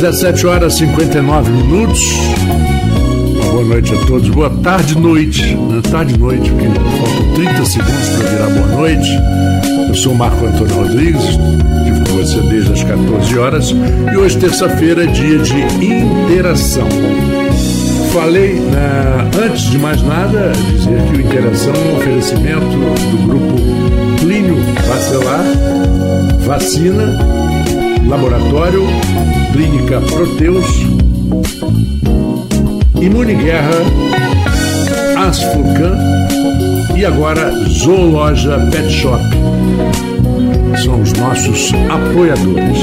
17 horas e 59 minutos. Boa noite a todos. Boa tarde, noite. Né? Tarde, noite, porque faltam 30 segundos para virar boa noite. Eu sou Marco Antônio Rodrigues, estive com você desde as 14 horas. E hoje, terça-feira, é dia de interação. Falei, né, antes de mais nada, dizer que o Interação é um oferecimento do grupo Clínio Bacelar, Vacina, Laboratório, Clínica Proteus, Imuniguerra, Asfurcan e agora Zoologia Pet Shop. São os nossos apoiadores.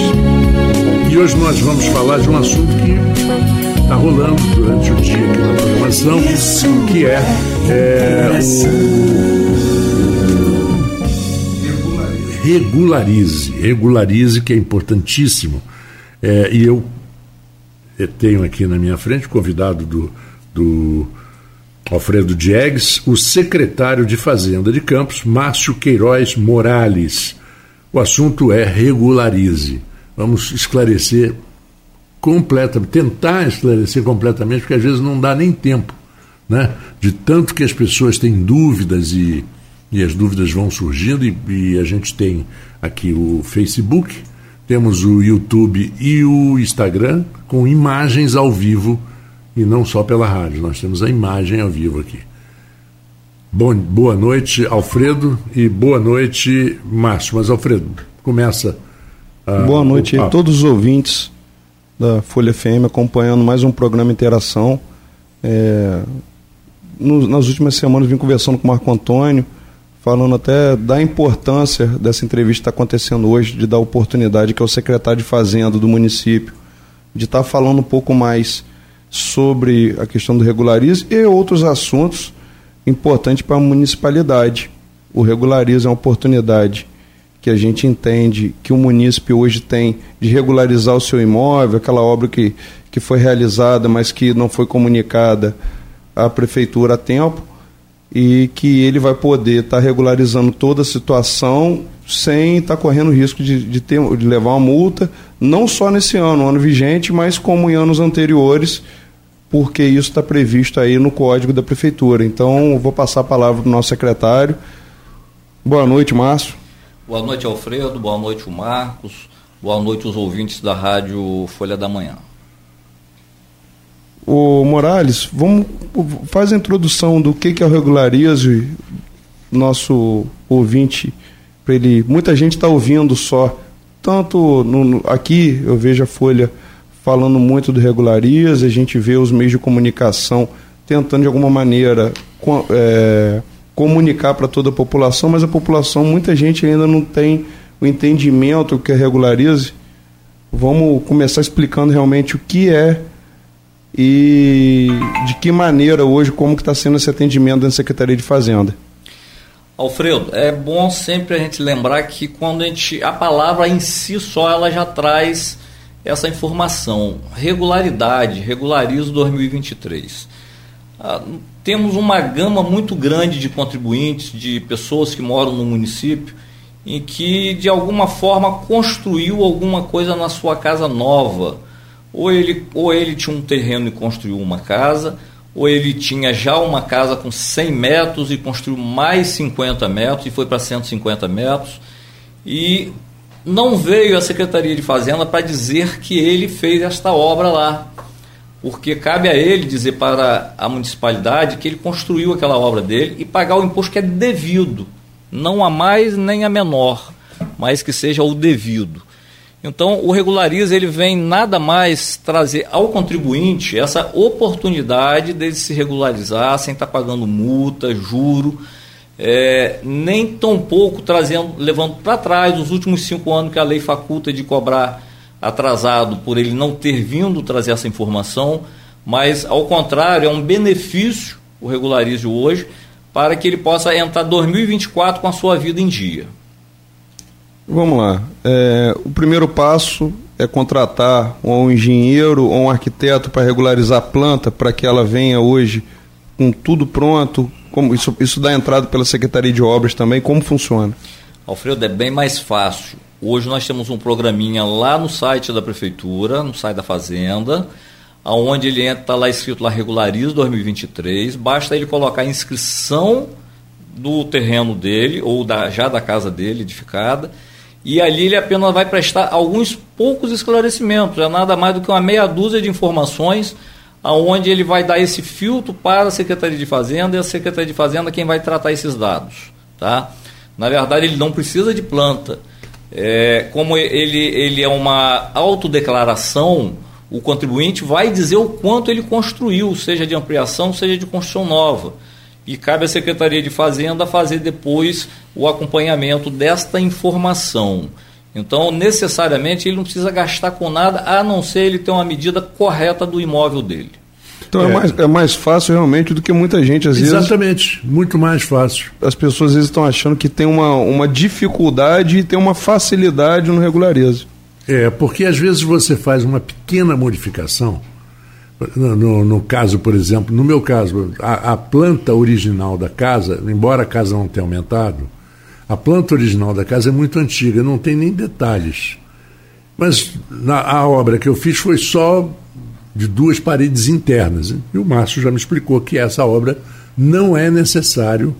E hoje nós vamos falar de um assunto que está rolando durante o dia aqui na programação, que é, é o regularize, regularize que é importantíssimo. É, e eu, eu tenho aqui na minha frente, convidado do, do Alfredo Diegues, o secretário de Fazenda de Campos, Márcio Queiroz Morales. O assunto é regularize. Vamos esclarecer completamente, tentar esclarecer completamente, porque às vezes não dá nem tempo, né? De tanto que as pessoas têm dúvidas e, e as dúvidas vão surgindo, e, e a gente tem aqui o Facebook, temos o YouTube e o Instagram com imagens ao vivo e não só pela rádio, nós temos a imagem ao vivo aqui. Bom, boa noite, Alfredo, e boa noite, Márcio. Mas, Alfredo, começa. Uh, boa noite a todos os ouvintes da Folha FM acompanhando mais um programa Interação. É, no, nas últimas semanas vim conversando com o Marco Antônio, falando até da importância dessa entrevista que está acontecendo hoje, de dar oportunidade que é o secretário de Fazenda do município, de estar tá falando um pouco mais sobre a questão do regularize e outros assuntos importantes para a municipalidade. O regularize é uma oportunidade que a gente entende que o município hoje tem de regularizar o seu imóvel, aquela obra que, que foi realizada, mas que não foi comunicada à prefeitura a tempo, e que ele vai poder estar tá regularizando toda a situação sem estar tá correndo risco de, de, ter, de levar uma multa, não só nesse ano, ano vigente, mas como em anos anteriores, porque isso está previsto aí no código da prefeitura. Então, vou passar a palavra para o nosso secretário. Boa noite, Márcio. Boa noite, Alfredo. Boa noite, Marcos. Boa noite, os ouvintes da Rádio Folha da Manhã. O Morales, vamos faz a introdução do que, que é o regularize, nosso ouvinte, para ele. Muita gente está ouvindo só, tanto no, aqui eu vejo a Folha falando muito do regularize, a gente vê os meios de comunicação tentando de alguma maneira é, comunicar para toda a população, mas a população, muita gente ainda não tem o entendimento que é regularize. Vamos começar explicando realmente o que é e de que maneira hoje, como que está sendo esse atendimento da Secretaria de Fazenda. Alfredo, é bom sempre a gente lembrar que quando a gente a palavra em si só ela já traz essa informação, regularidade, regularizo 2023. Ah, temos uma gama muito grande de contribuintes, de pessoas que moram no município, em que de alguma forma construiu alguma coisa na sua casa nova. Ou ele, ou ele tinha um terreno e construiu uma casa, ou ele tinha já uma casa com 100 metros e construiu mais 50 metros e foi para 150 metros. E não veio a Secretaria de Fazenda para dizer que ele fez esta obra lá porque cabe a ele dizer para a municipalidade que ele construiu aquela obra dele e pagar o imposto que é devido, não a mais nem a menor, mas que seja o devido. Então, o regulariza ele vem nada mais trazer ao contribuinte essa oportunidade dele se regularizar sem estar pagando multa, juro, é, nem tão pouco trazendo, levando para trás os últimos cinco anos que a lei faculta de cobrar atrasado por ele não ter vindo trazer essa informação, mas ao contrário, é um benefício o regularize hoje para que ele possa entrar 2024 com a sua vida em dia. Vamos lá. É, o primeiro passo é contratar um engenheiro ou um arquiteto para regularizar a planta para que ela venha hoje com tudo pronto. Como isso, isso dá entrada pela Secretaria de Obras também. Como funciona? Alfredo, é bem mais fácil Hoje nós temos um programinha lá no site da prefeitura, no site da fazenda, aonde ele entra tá lá escrito lá regularizo 2023, basta ele colocar a inscrição do terreno dele ou da, já da casa dele edificada e ali ele apenas vai prestar alguns poucos esclarecimentos, é nada mais do que uma meia dúzia de informações aonde ele vai dar esse filtro para a Secretaria de Fazenda e a Secretaria de Fazenda quem vai tratar esses dados, tá? Na verdade, ele não precisa de planta. É, como ele, ele é uma autodeclaração, o contribuinte vai dizer o quanto ele construiu, seja de ampliação, seja de construção nova. E cabe à Secretaria de Fazenda fazer depois o acompanhamento desta informação. Então, necessariamente, ele não precisa gastar com nada, a não ser ele ter uma medida correta do imóvel dele. Então é, é, mais, é mais fácil realmente do que muita gente às Exatamente, vezes. Exatamente, muito mais fácil. As pessoas às vezes estão achando que tem uma, uma dificuldade e tem uma facilidade no regularizo. É, porque às vezes você faz uma pequena modificação. No, no, caso, por exemplo, no meu caso, a, a, planta original da casa, embora a casa não tenha aumentado, a planta original da casa é muito antiga, não tem nem detalhes. Mas na, a obra que eu fiz foi só de duas paredes internas. E o Márcio já me explicou que essa obra não é necessário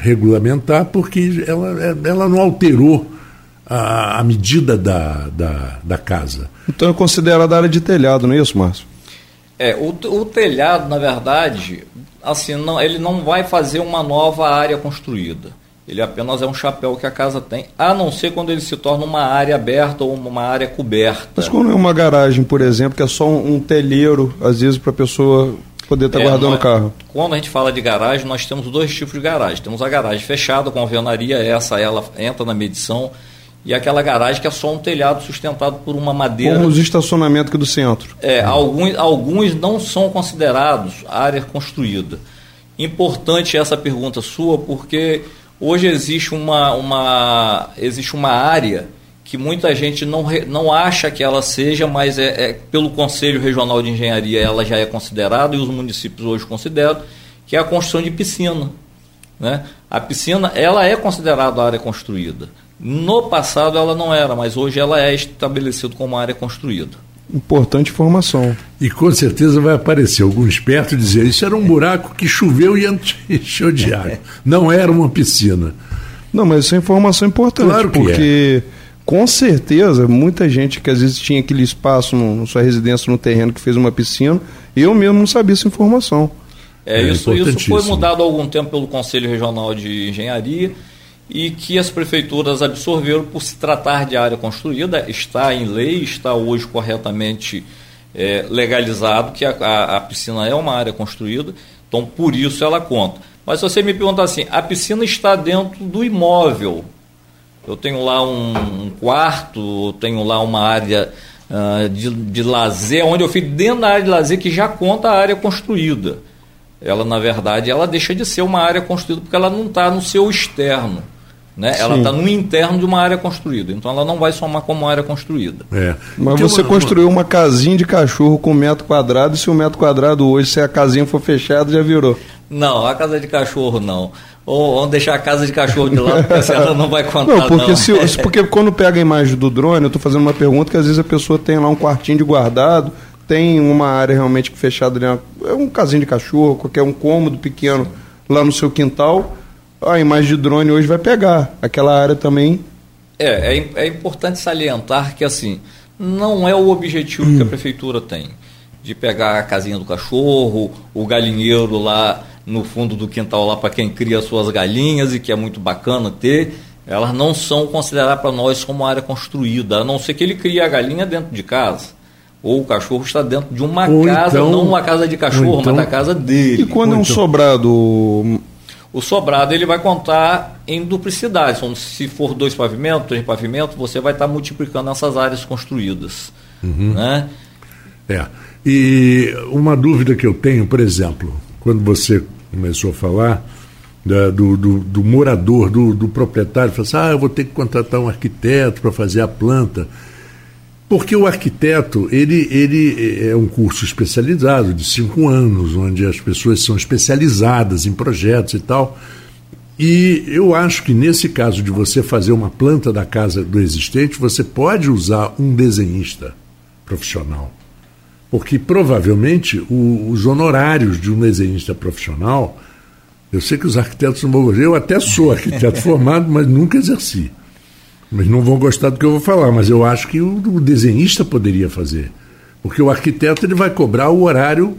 regulamentar, porque ela, ela não alterou a, a medida da, da, da, casa. Então é considerada área de telhado, não é isso, Márcio? É, o, o telhado, na verdade, assim, não, ele não vai fazer uma nova área construída. Ele apenas é um chapéu que a casa tem, a não ser quando ele se torna uma área aberta ou uma área coberta. Mas quando é uma garagem, por exemplo, que é só um, um telheiro, às vezes, para a pessoa poder estar tá é, guardando o carro? Quando a gente fala de garagem, nós temos dois tipos de garagem. Temos a garagem fechada com alvenaria, essa ela entra na medição, e aquela garagem que é só um telhado sustentado por uma madeira. Como os estacionamentos aqui do centro. É, alguns, alguns não são considerados área construída. Importante essa pergunta sua, porque Hoje existe uma, uma, existe uma área que muita gente não, não acha que ela seja, mas é, é, pelo Conselho Regional de Engenharia ela já é considerada e os municípios hoje consideram, que é a construção de piscina. Né? A piscina ela é considerada área construída. No passado ela não era, mas hoje ela é estabelecida como área construída. Importante informação. E com certeza vai aparecer algum esperto dizer isso era um buraco que choveu e encheu de água. Não era uma piscina. Não, mas isso é informação importante. Claro que porque é. com certeza muita gente que às vezes tinha aquele espaço no, na sua residência no terreno que fez uma piscina, eu mesmo não sabia essa informação. É, é isso, isso foi mudado há algum tempo pelo Conselho Regional de Engenharia e que as prefeituras absorveram por se tratar de área construída, está em lei, está hoje corretamente é, legalizado que a, a, a, piscina é uma área construída, então por isso ela conta. Mas se você me perguntar assim, a piscina está dentro do imóvel, eu tenho lá um, um quarto, tenho lá uma área uh, de, de lazer, onde eu fico dentro da área de lazer que já conta a área construída. Ela, na verdade, ela deixa de ser uma área construída porque ela não está no seu externo. Né? Ela está no interno de uma área construída, então ela não vai somar como área construída. É. Mas você uma... construiu uma casinha de cachorro com metro quadrado, e se o metro quadrado hoje, se a casinha for fechada, já virou. Não, a casa de cachorro não. Ou vamos deixar a casa de cachorro de lado, porque ela não vai contar. Não, porque, não. Se, porque quando pega a imagem do drone, eu estou fazendo uma pergunta que às vezes a pessoa tem lá um quartinho de guardado, tem uma área realmente fechada, é um casinho de cachorro, qualquer um cômodo pequeno lá no seu quintal a imagem de drone hoje vai pegar aquela área também. É, é, é importante salientar que assim, não é o objetivo hum. que a prefeitura tem de pegar a casinha do cachorro, o galinheiro lá no fundo do quintal lá para quem cria suas galinhas e que é muito bacana ter, elas não são consideradas para nós como área construída, a não ser que ele crie a galinha dentro de casa. Ou o cachorro está dentro de uma ou casa, então, não uma casa de cachorro, então, mas da casa dele. E quando é um então, sobrado, o sobrado ele vai contar em duplicidade. Então, se for dois pavimentos, três pavimentos, você vai estar multiplicando essas áreas construídas. Uhum. Né? É. E uma dúvida que eu tenho, por exemplo, quando você começou a falar da, do, do, do, morador, do, do proprietário, falou assim, ah, eu vou ter que contratar um arquiteto para fazer a planta. Porque o arquiteto, ele, ele é um curso especializado de cinco anos, onde as pessoas são especializadas em projetos e tal. E eu acho que nesse caso de você fazer uma planta da casa do existente, você pode usar um desenhista profissional. Porque provavelmente o, os honorários de um desenhista profissional, eu sei que os arquitetos não vão eu até sou arquiteto formado, mas nunca exerci. Mas não vão gostar do que eu vou falar, mas eu acho que o, o desenhista poderia fazer. Porque o arquiteto ele vai cobrar o horário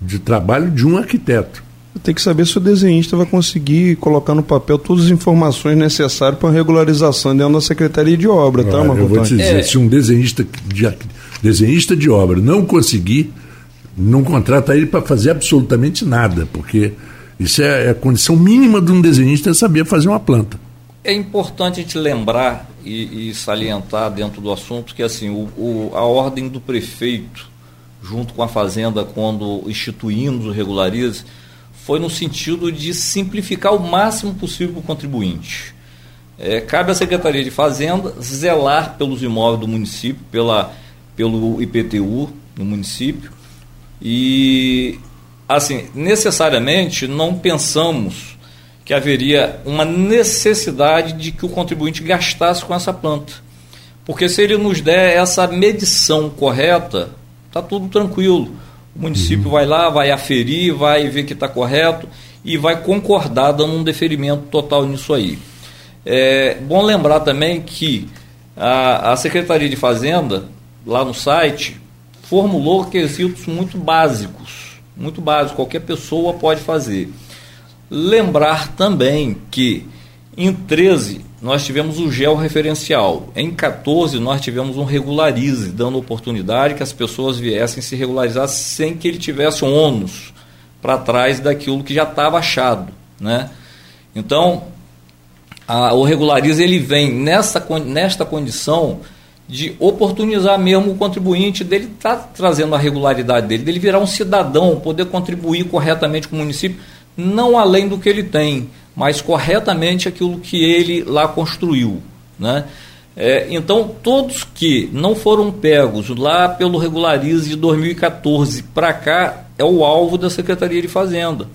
de trabalho de um arquiteto. Tem que saber se o desenhista vai conseguir colocar no papel todas as informações necessárias para a regularização dentro da Secretaria de Obra, tá, Marco Eu vou te dizer, é. se um desenhista de, desenhista de obra não conseguir, não contrata ele para fazer absolutamente nada, porque isso é, é a condição mínima de um desenhista é saber fazer uma planta. É importante a gente lembrar e, e salientar dentro do assunto que assim o, o, a ordem do prefeito, junto com a Fazenda, quando instituímos o regularize, foi no sentido de simplificar o máximo possível para o contribuinte. É, cabe à Secretaria de Fazenda zelar pelos imóveis do município, pela, pelo IPTU no município. E, assim, necessariamente não pensamos que haveria uma necessidade de que o contribuinte gastasse com essa planta. Porque se ele nos der essa medição correta, está tudo tranquilo o município uhum. vai lá, vai aferir, vai ver que está correto e vai concordar dando um deferimento total nisso aí. É bom lembrar também que a, a Secretaria de Fazenda, lá no site, formulou quesitos muito básicos, muito básicos, qualquer pessoa pode fazer. Lembrar também que em 13 nós tivemos o georreferencial. Em 14, nós tivemos um regularize, dando oportunidade que as pessoas viessem se regularizar sem que ele tivesse um ônus para trás daquilo que já estava achado. Né? Então, a, o regularize ele vem nessa, nesta condição de oportunizar mesmo o contribuinte dele estar tá trazendo a regularidade dele, dele virar um cidadão, poder contribuir corretamente com o município, não além do que ele tem mas corretamente aquilo que ele lá construiu. Né? É, então, todos que não foram pegos lá pelo Regularize de 2014 para cá é o alvo da Secretaria de Fazenda.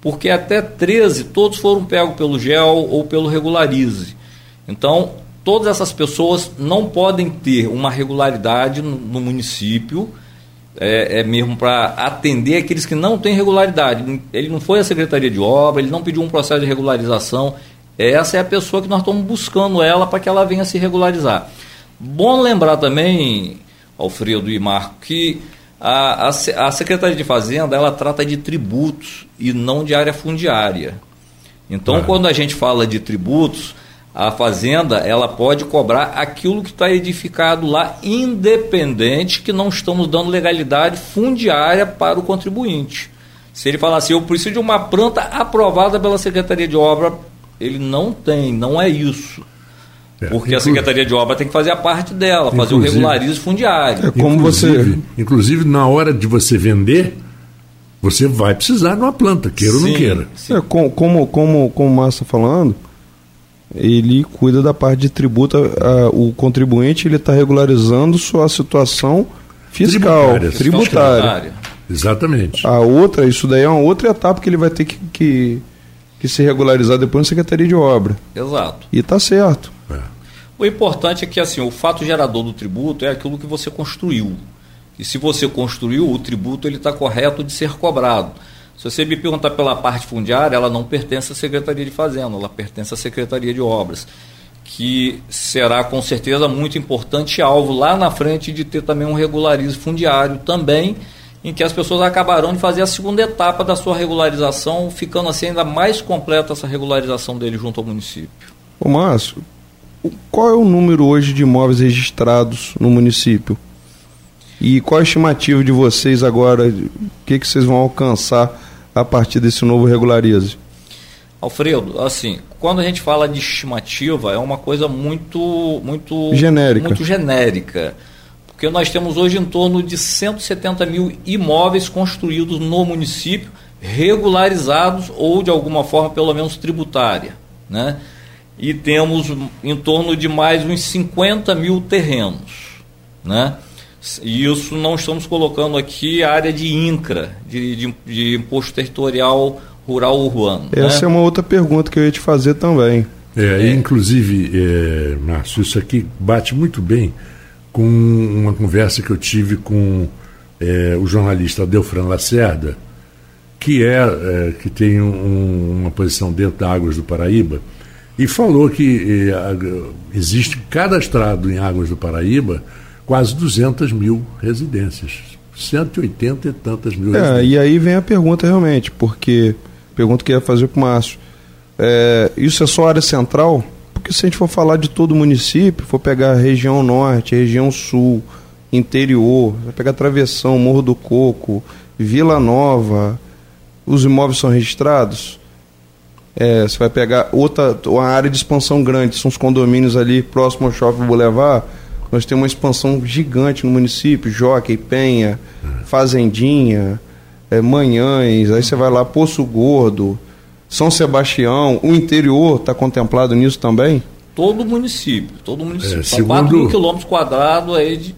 Porque até 13 todos foram pegos pelo GEL ou pelo Regularize. Então, todas essas pessoas não podem ter uma regularidade no, no município é, é mesmo para atender aqueles que não têm regularidade. Ele não foi à Secretaria de Obra, ele não pediu um processo de regularização. Essa é a pessoa que nós estamos buscando ela para que ela venha se regularizar. Bom lembrar também, Alfredo e Marco, que a, a, a Secretaria de Fazenda ela trata de tributos e não de área fundiária. Então, quando a gente fala de tributos, a fazenda ela pode cobrar aquilo que está edificado lá, independente que não estamos dando legalidade fundiária para o contribuinte. Se ele falar assim, eu preciso de uma planta aprovada pela Secretaria de Obra, ele não tem, não é isso. É, Porque a Secretaria de Obra tem que fazer a parte dela, fazer o regularizo fundiário. É como inclusive, você. Inclusive, na hora de você vender, você vai precisar de uma planta, queira sim, ou não queira. É, como, como, como, como o Márcio está falando, ele cuida da parte de tributo. A, o contribuinte ele está regularizando sua situação fiscal, tributária. tributária. Exatamente. A outra, isso daí é uma outra etapa que ele vai ter que, que, que se regularizar depois na Secretaria de Obra. Exato. E está certo. É. O importante é que assim, o fato gerador do tributo é aquilo que você construiu. E se você construiu, o tributo ele está correto de ser cobrado. Se você me perguntar pela parte fundiária, ela não pertence à Secretaria de Fazenda, ela pertence à Secretaria de Obras, que será com certeza muito importante alvo lá na frente de ter também um regularismo fundiário também, em que as pessoas acabarão de fazer a segunda etapa da sua regularização, ficando assim ainda mais completa essa regularização dele junto ao município. Ô Márcio, qual é o número hoje de imóveis registrados no município? E qual a estimativa de vocês agora? O que, que vocês vão alcançar a partir desse novo regularize? Alfredo, assim, quando a gente fala de estimativa, é uma coisa muito, muito genérica. Muito genérica. Porque nós temos hoje em torno de 170 mil imóveis construídos no município, regularizados ou de alguma forma, pelo menos tributária. Né? E temos em torno de mais uns 50 mil terrenos. Né? E isso não estamos colocando aqui a área de INCRA, de, de, de imposto territorial rural urbano. Essa né? é uma outra pergunta que eu ia te fazer também. É, é. Inclusive, é, Márcio, isso aqui bate muito bem com uma conversa que eu tive com é, o jornalista Delfran Lacerda, que é, é que tem um, uma posição dentro da Águas do Paraíba, e falou que é, existe cadastrado em Águas do Paraíba quase 200 mil residências, 180 e tantas mil é, residências. E aí vem a pergunta realmente, porque pergunta que ia fazer para o Márcio. É, isso é só área central? Porque se a gente for falar de todo o município, for pegar a região norte, região sul, interior, vai pegar Travessão, Morro do Coco, Vila Nova, os imóveis são registrados. É, você vai pegar outra uma área de expansão grande, são os condomínios ali próximo ao Shopping Boulevard. Nós temos uma expansão gigante no município, Jockey, Penha, Fazendinha, é, Manhães, aí você vai lá, Poço Gordo, São Sebastião, o interior está contemplado nisso também? Todo o município, todo o município. É, São segundo... 4 mil quilômetros quadrados aí de,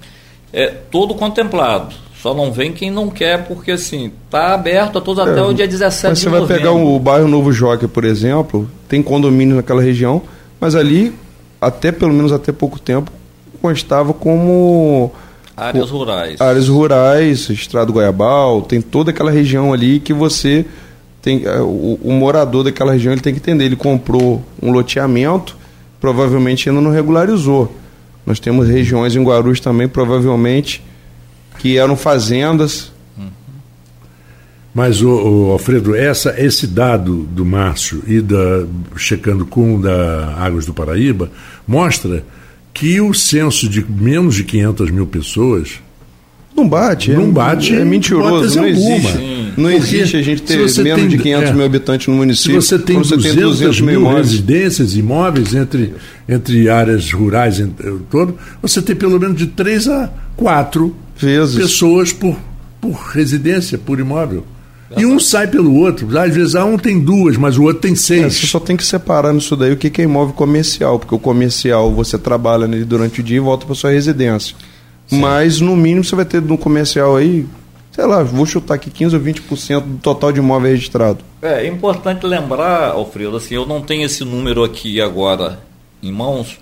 é, todo contemplado. Só não vem quem não quer, porque assim, está aberto a todos é, até o dia 17 mas de novembro. Você vai pegar o bairro Novo Joque, por exemplo, tem condomínio naquela região, mas ali, até pelo menos até pouco tempo, constava como áreas rurais. Áreas rurais, Estrado Goiabal, tem toda aquela região ali que você tem é, o, o, morador daquela região ele tem que entender, ele comprou um loteamento, provavelmente ainda não regularizou. Nós temos regiões em Guarulhos também, provavelmente que eram fazendas. Mas, o, o, Alfredo, essa, esse dado do Márcio e da checando com o da Águas do Paraíba mostra que o censo de menos de 500 mil pessoas não bate. Não bate. É, é mentiroso. Não existe. Sim. Não existe a gente ter menos tem, de 500 é, mil habitantes no município. Se você tem, 200, você tem 200 mil residências, imóveis entre, entre áreas rurais entre, todo, você tem pelo menos de 3 a 4 vezes. pessoas por, por residência, por imóvel. E um sai pelo outro. Às vezes ah, um tem duas, mas o outro tem seis. É, você só tem que separar nisso daí o que é imóvel comercial, porque o comercial você trabalha nele durante o dia e volta para sua residência. Sim. Mas no mínimo você vai ter no comercial aí, sei lá, vou chutar aqui 15 ou 20% do total de imóvel registrado. É, é importante lembrar, Alfredo, assim, eu não tenho esse número aqui agora em mãos,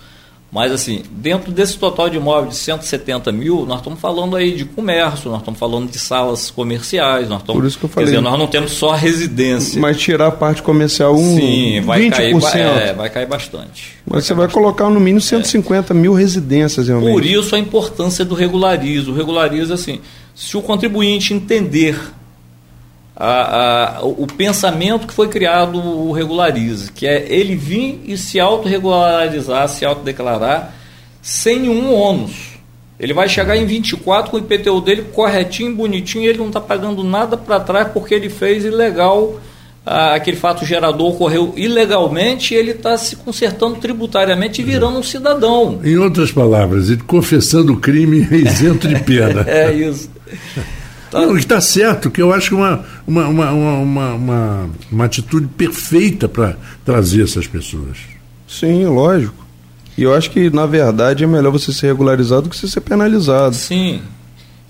mas, assim, dentro desse total de imóveis de 170 mil, nós estamos falando aí de comércio, nós estamos falando de salas comerciais, nós estamos. Por isso que eu falei. Quer dizer, nós não temos só residência. Mas tirar a parte comercial, um Sim, vai 20%. Cair, é, vai cair bastante. Mas vai você vai bastante. colocar no mínimo 150 é. mil residências, realmente. Por isso a importância do regularizo. O regularizo, assim, se o contribuinte entender a, a, o pensamento que foi criado o Regularize, que é ele vir e se autorregularizar, se autodeclarar, sem nenhum ônus. Ele vai chegar em 24 com o IPTU dele corretinho, bonitinho, e ele não está pagando nada para trás porque ele fez ilegal, aquele fato gerador ocorreu ilegalmente e ele está se consertando tributariamente e virando um cidadão. Em outras palavras, ele confessando o crime isento de pena. é isso. Tá. Não, está certo, que eu acho uma, uma, uma, uma, uma, uma atitude perfeita para trazer essas pessoas. Sim, lógico. E eu acho que, na verdade, é melhor você ser regularizado do que você ser penalizado. Sim.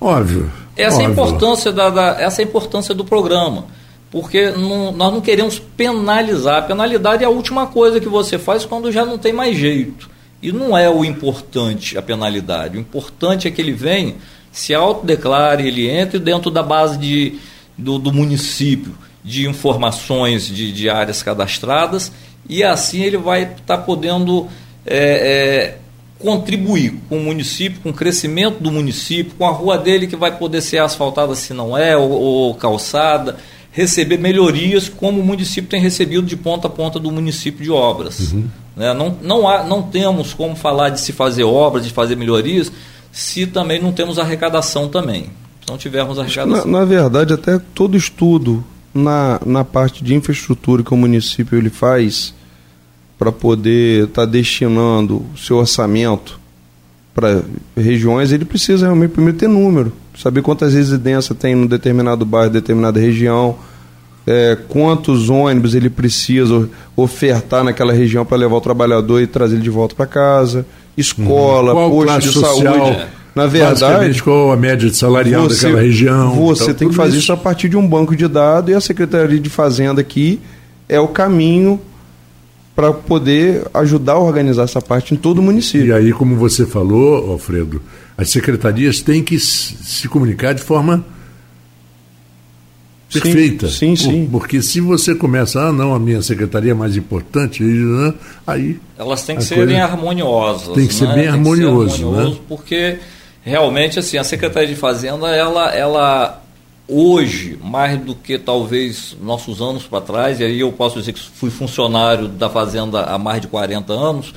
Óbvio. Essa, óbvio. É a importância da, da, essa é a importância do programa. Porque não, nós não queremos penalizar. A penalidade é a última coisa que você faz quando já não tem mais jeito. E não é o importante a penalidade. O importante é que ele venha se autodeclare, ele entre dentro da base de, do, do município de informações de, de, áreas cadastradas e assim ele vai estar tá podendo é, é, contribuir com o município, com o crescimento do município, com a rua dele que vai poder ser asfaltada se não é, ou, ou calçada, receber melhorias como o município tem recebido de ponta a ponta do município de obras. Uhum. Né? Não, não, há, não temos como falar de se fazer obras, de fazer melhorias, se também não temos arrecadação também. Se não tivermos arrecadação. Na, na verdade, até todo estudo na, na parte de infraestrutura que o município ele faz para poder estar tá destinando o seu orçamento para regiões, ele precisa realmente primeiro ter número, saber quantas residências tem num determinado bairro, determinada região, é, quantos ônibus ele precisa ofertar naquela região para levar o trabalhador e trazer ele de volta para casa escola, uhum. posto de social? saúde. Na verdade, qual a média de salarial você, daquela região. Você tem que fazer isso. isso a partir de um banco de dados e a Secretaria de Fazenda aqui é o caminho para poder ajudar a organizar essa parte em todo o município. E aí, como você falou, Alfredo, as secretarias têm que se comunicar de forma perfeita. Sim, sim. Porque se você começa, ah, não, a minha secretaria é mais importante, né, aí. Elas têm que ser bem harmoniosas. Tem que ser né? bem harmonioso. Ser harmonioso né? Porque realmente assim, a Secretaria de Fazenda, ela, ela hoje, mais do que talvez nossos anos para trás, e aí eu posso dizer que fui funcionário da Fazenda há mais de 40 anos,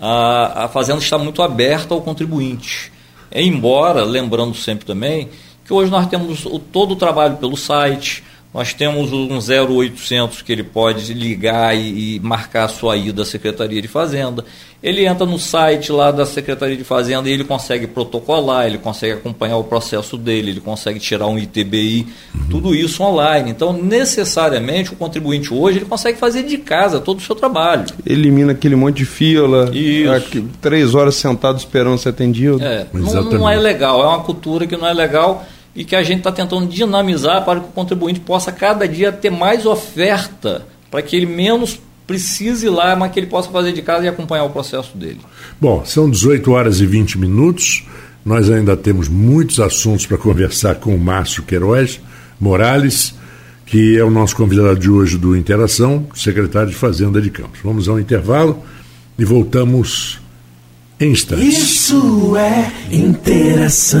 a, a Fazenda está muito aberta ao contribuinte. Embora, lembrando sempre também, que hoje nós temos o, todo o trabalho pelo site, nós temos um 0800 que ele pode ligar e, e, marcar a sua ida à Secretaria de Fazenda. Ele entra no site lá da Secretaria de Fazenda e ele consegue protocolar, ele consegue acompanhar o processo dele, ele consegue tirar um ITBI, uhum. tudo isso online. Então, necessariamente, o contribuinte hoje ele consegue fazer de casa todo o seu trabalho. Elimina aquele monte de fila, aqui, três horas sentado esperando ser atendido. É, não, não é legal, é uma cultura que não é legal e que a gente está tentando dinamizar para que o contribuinte possa cada dia ter mais oferta, para que ele menos precise ir lá, mas que ele possa fazer de casa e acompanhar o processo dele. Bom, são 18 horas e 20 minutos. Nós ainda temos muitos assuntos para conversar com o Márcio Queiroz Morales, que é o nosso convidado de hoje do Interação, secretário de Fazenda de Campos. Vamos ao intervalo e voltamos em instantes. Isso é interação.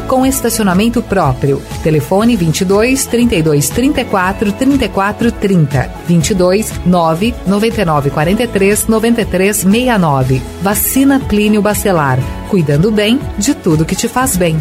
com estacionamento próprio. Telefone 22 32 34 34 30 22 9 99 43 93 69. Vacina Plínio Bacelar. Cuidando bem de tudo que te faz bem.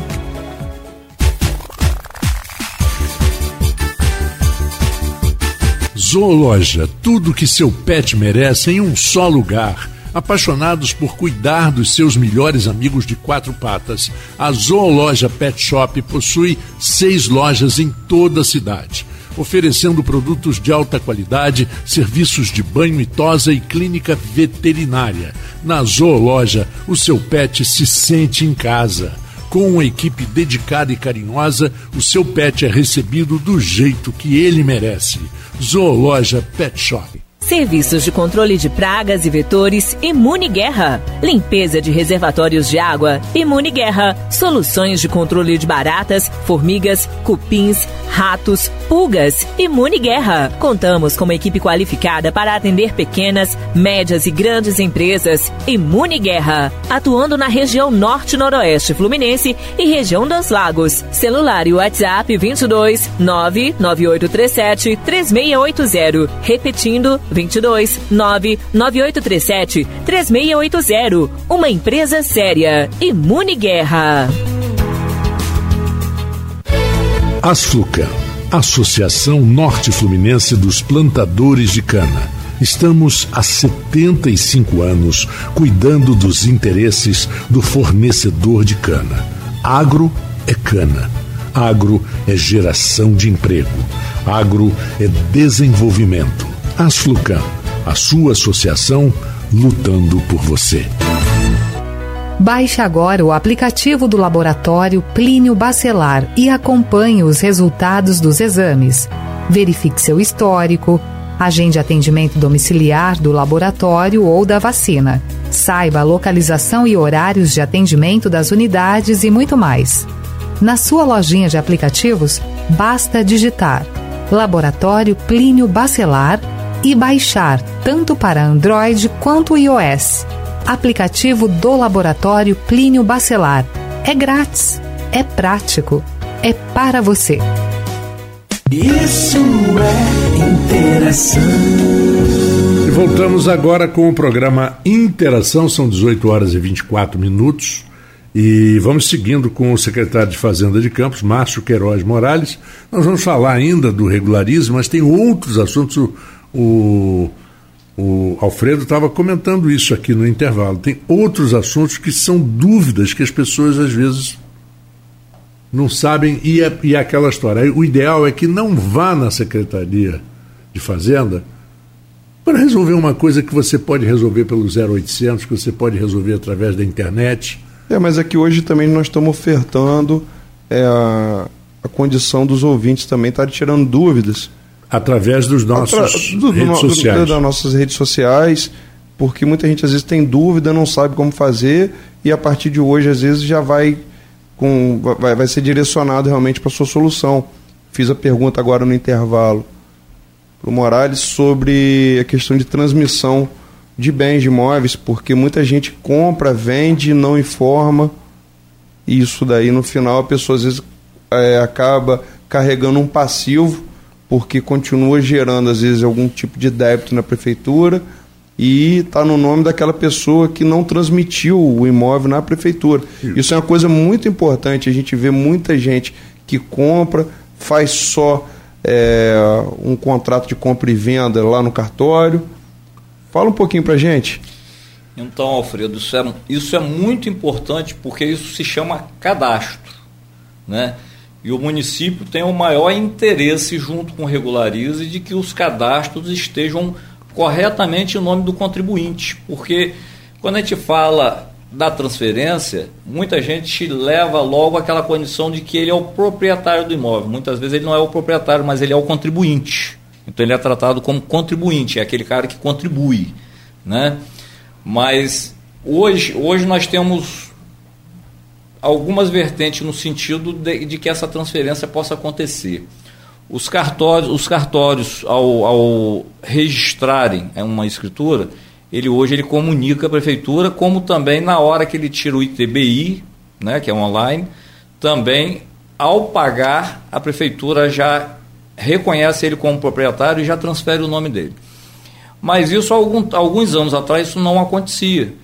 Zoologia, tudo que seu pet merece em um só lugar apaixonados por cuidar dos seus melhores amigos de quatro patas. A Zoologia Pet Shop possui seis lojas em toda a cidade, oferecendo produtos de alta qualidade, serviços de banho e tosa e clínica veterinária. Na Zoologia, o seu pet se sente em casa. Com uma equipe dedicada e carinhosa, o seu pet é recebido do jeito que ele merece. Zoologia Pet Shop. Serviços de controle de pragas e vetores Imune Guerra. Limpeza de reservatórios de água Imune Guerra. Soluções de controle de baratas, formigas, cupins, ratos, pulgas Imune Guerra. Contamos com uma equipe qualificada para atender pequenas, médias e grandes empresas Imune Guerra. Atuando na região norte-noroeste fluminense e região dos lagos. Celular e WhatsApp 22 99837 3680. Repetindo 22 99837 3680. Uma empresa séria. Imune Guerra. Asflucan, Associação Norte Fluminense dos Plantadores de Cana. Estamos há 75 anos cuidando dos interesses do fornecedor de cana. Agro é cana. Agro é geração de emprego. Agro é desenvolvimento. Asflucan, a sua associação lutando por você. Baixe agora o aplicativo do laboratório Plínio Bacelar e acompanhe os resultados dos exames. Verifique seu histórico, agende atendimento domiciliar do laboratório ou da vacina. Saiba a localização e horários de atendimento das unidades e muito mais. Na sua lojinha de aplicativos, basta digitar Laboratório Plínio Bacelar e baixar tanto para Android quanto iOS. Aplicativo do Laboratório Plínio Bacelar. É grátis, é prático, é para você. Isso é interação Voltamos agora com o programa Interação, são 18 horas e 24 minutos. E vamos seguindo com o secretário de Fazenda de Campos, Márcio Queiroz Morales. Nós vamos falar ainda do regularismo, mas tem outros assuntos. O, o, o Alfredo estava comentando isso aqui no intervalo. Tem outros assuntos que são dúvidas que as pessoas às vezes não sabem. E é, e é aquela história. O ideal é que não vá na Secretaria de Fazenda para resolver uma coisa que você pode resolver pelo 0800, que você pode resolver através da internet é, mas é que hoje também nós estamos ofertando é, a, a condição dos ouvintes também estarem tirando dúvidas. Através dos nossos Atra, do, redes do, sociais. Do, das nossas redes sociais, porque muita gente às vezes tem dúvida, não sabe como fazer, e a partir de hoje, às vezes, já vai, com, vai, vai ser direcionado realmente para a sua solução. Fiz a pergunta agora no intervalo para o Morales sobre a questão de transmissão de bens de imóveis, porque muita gente compra, vende, não informa. E isso daí no final a pessoa às vezes é, acaba carregando um passivo, porque continua gerando às vezes algum tipo de débito na prefeitura e está no nome daquela pessoa que não transmitiu o imóvel na prefeitura. Isso. Isso é uma coisa muito importante. A gente vê muita gente que compra, faz só é, um contrato de compra e venda lá no cartório Fala um pouquinho para gente. Então, Alfredo, isso é, isso é muito importante porque isso se chama cadastro, né? E o município tem o maior interesse, junto com o Regularize, de que os cadastros estejam corretamente em nome do contribuinte. Porque quando a gente fala da transferência, muita gente leva logo aquela condição de que ele é o proprietário do imóvel. Muitas vezes ele não é o proprietário, mas ele é o contribuinte. Então ele é tratado como contribuinte, é aquele cara que contribui, né? Mas hoje, hoje nós temos algumas vertentes no sentido de, de que essa transferência possa acontecer. Os cartórios, os cartórios ao, ao registrarem uma escritura, ele hoje ele comunica a prefeitura, como também na hora que ele tira o ITBI, né, que é online, também ao pagar a prefeitura já reconhece ele como proprietário e já transfere o nome dele. Mas isso algum, alguns anos atrás isso não acontecia.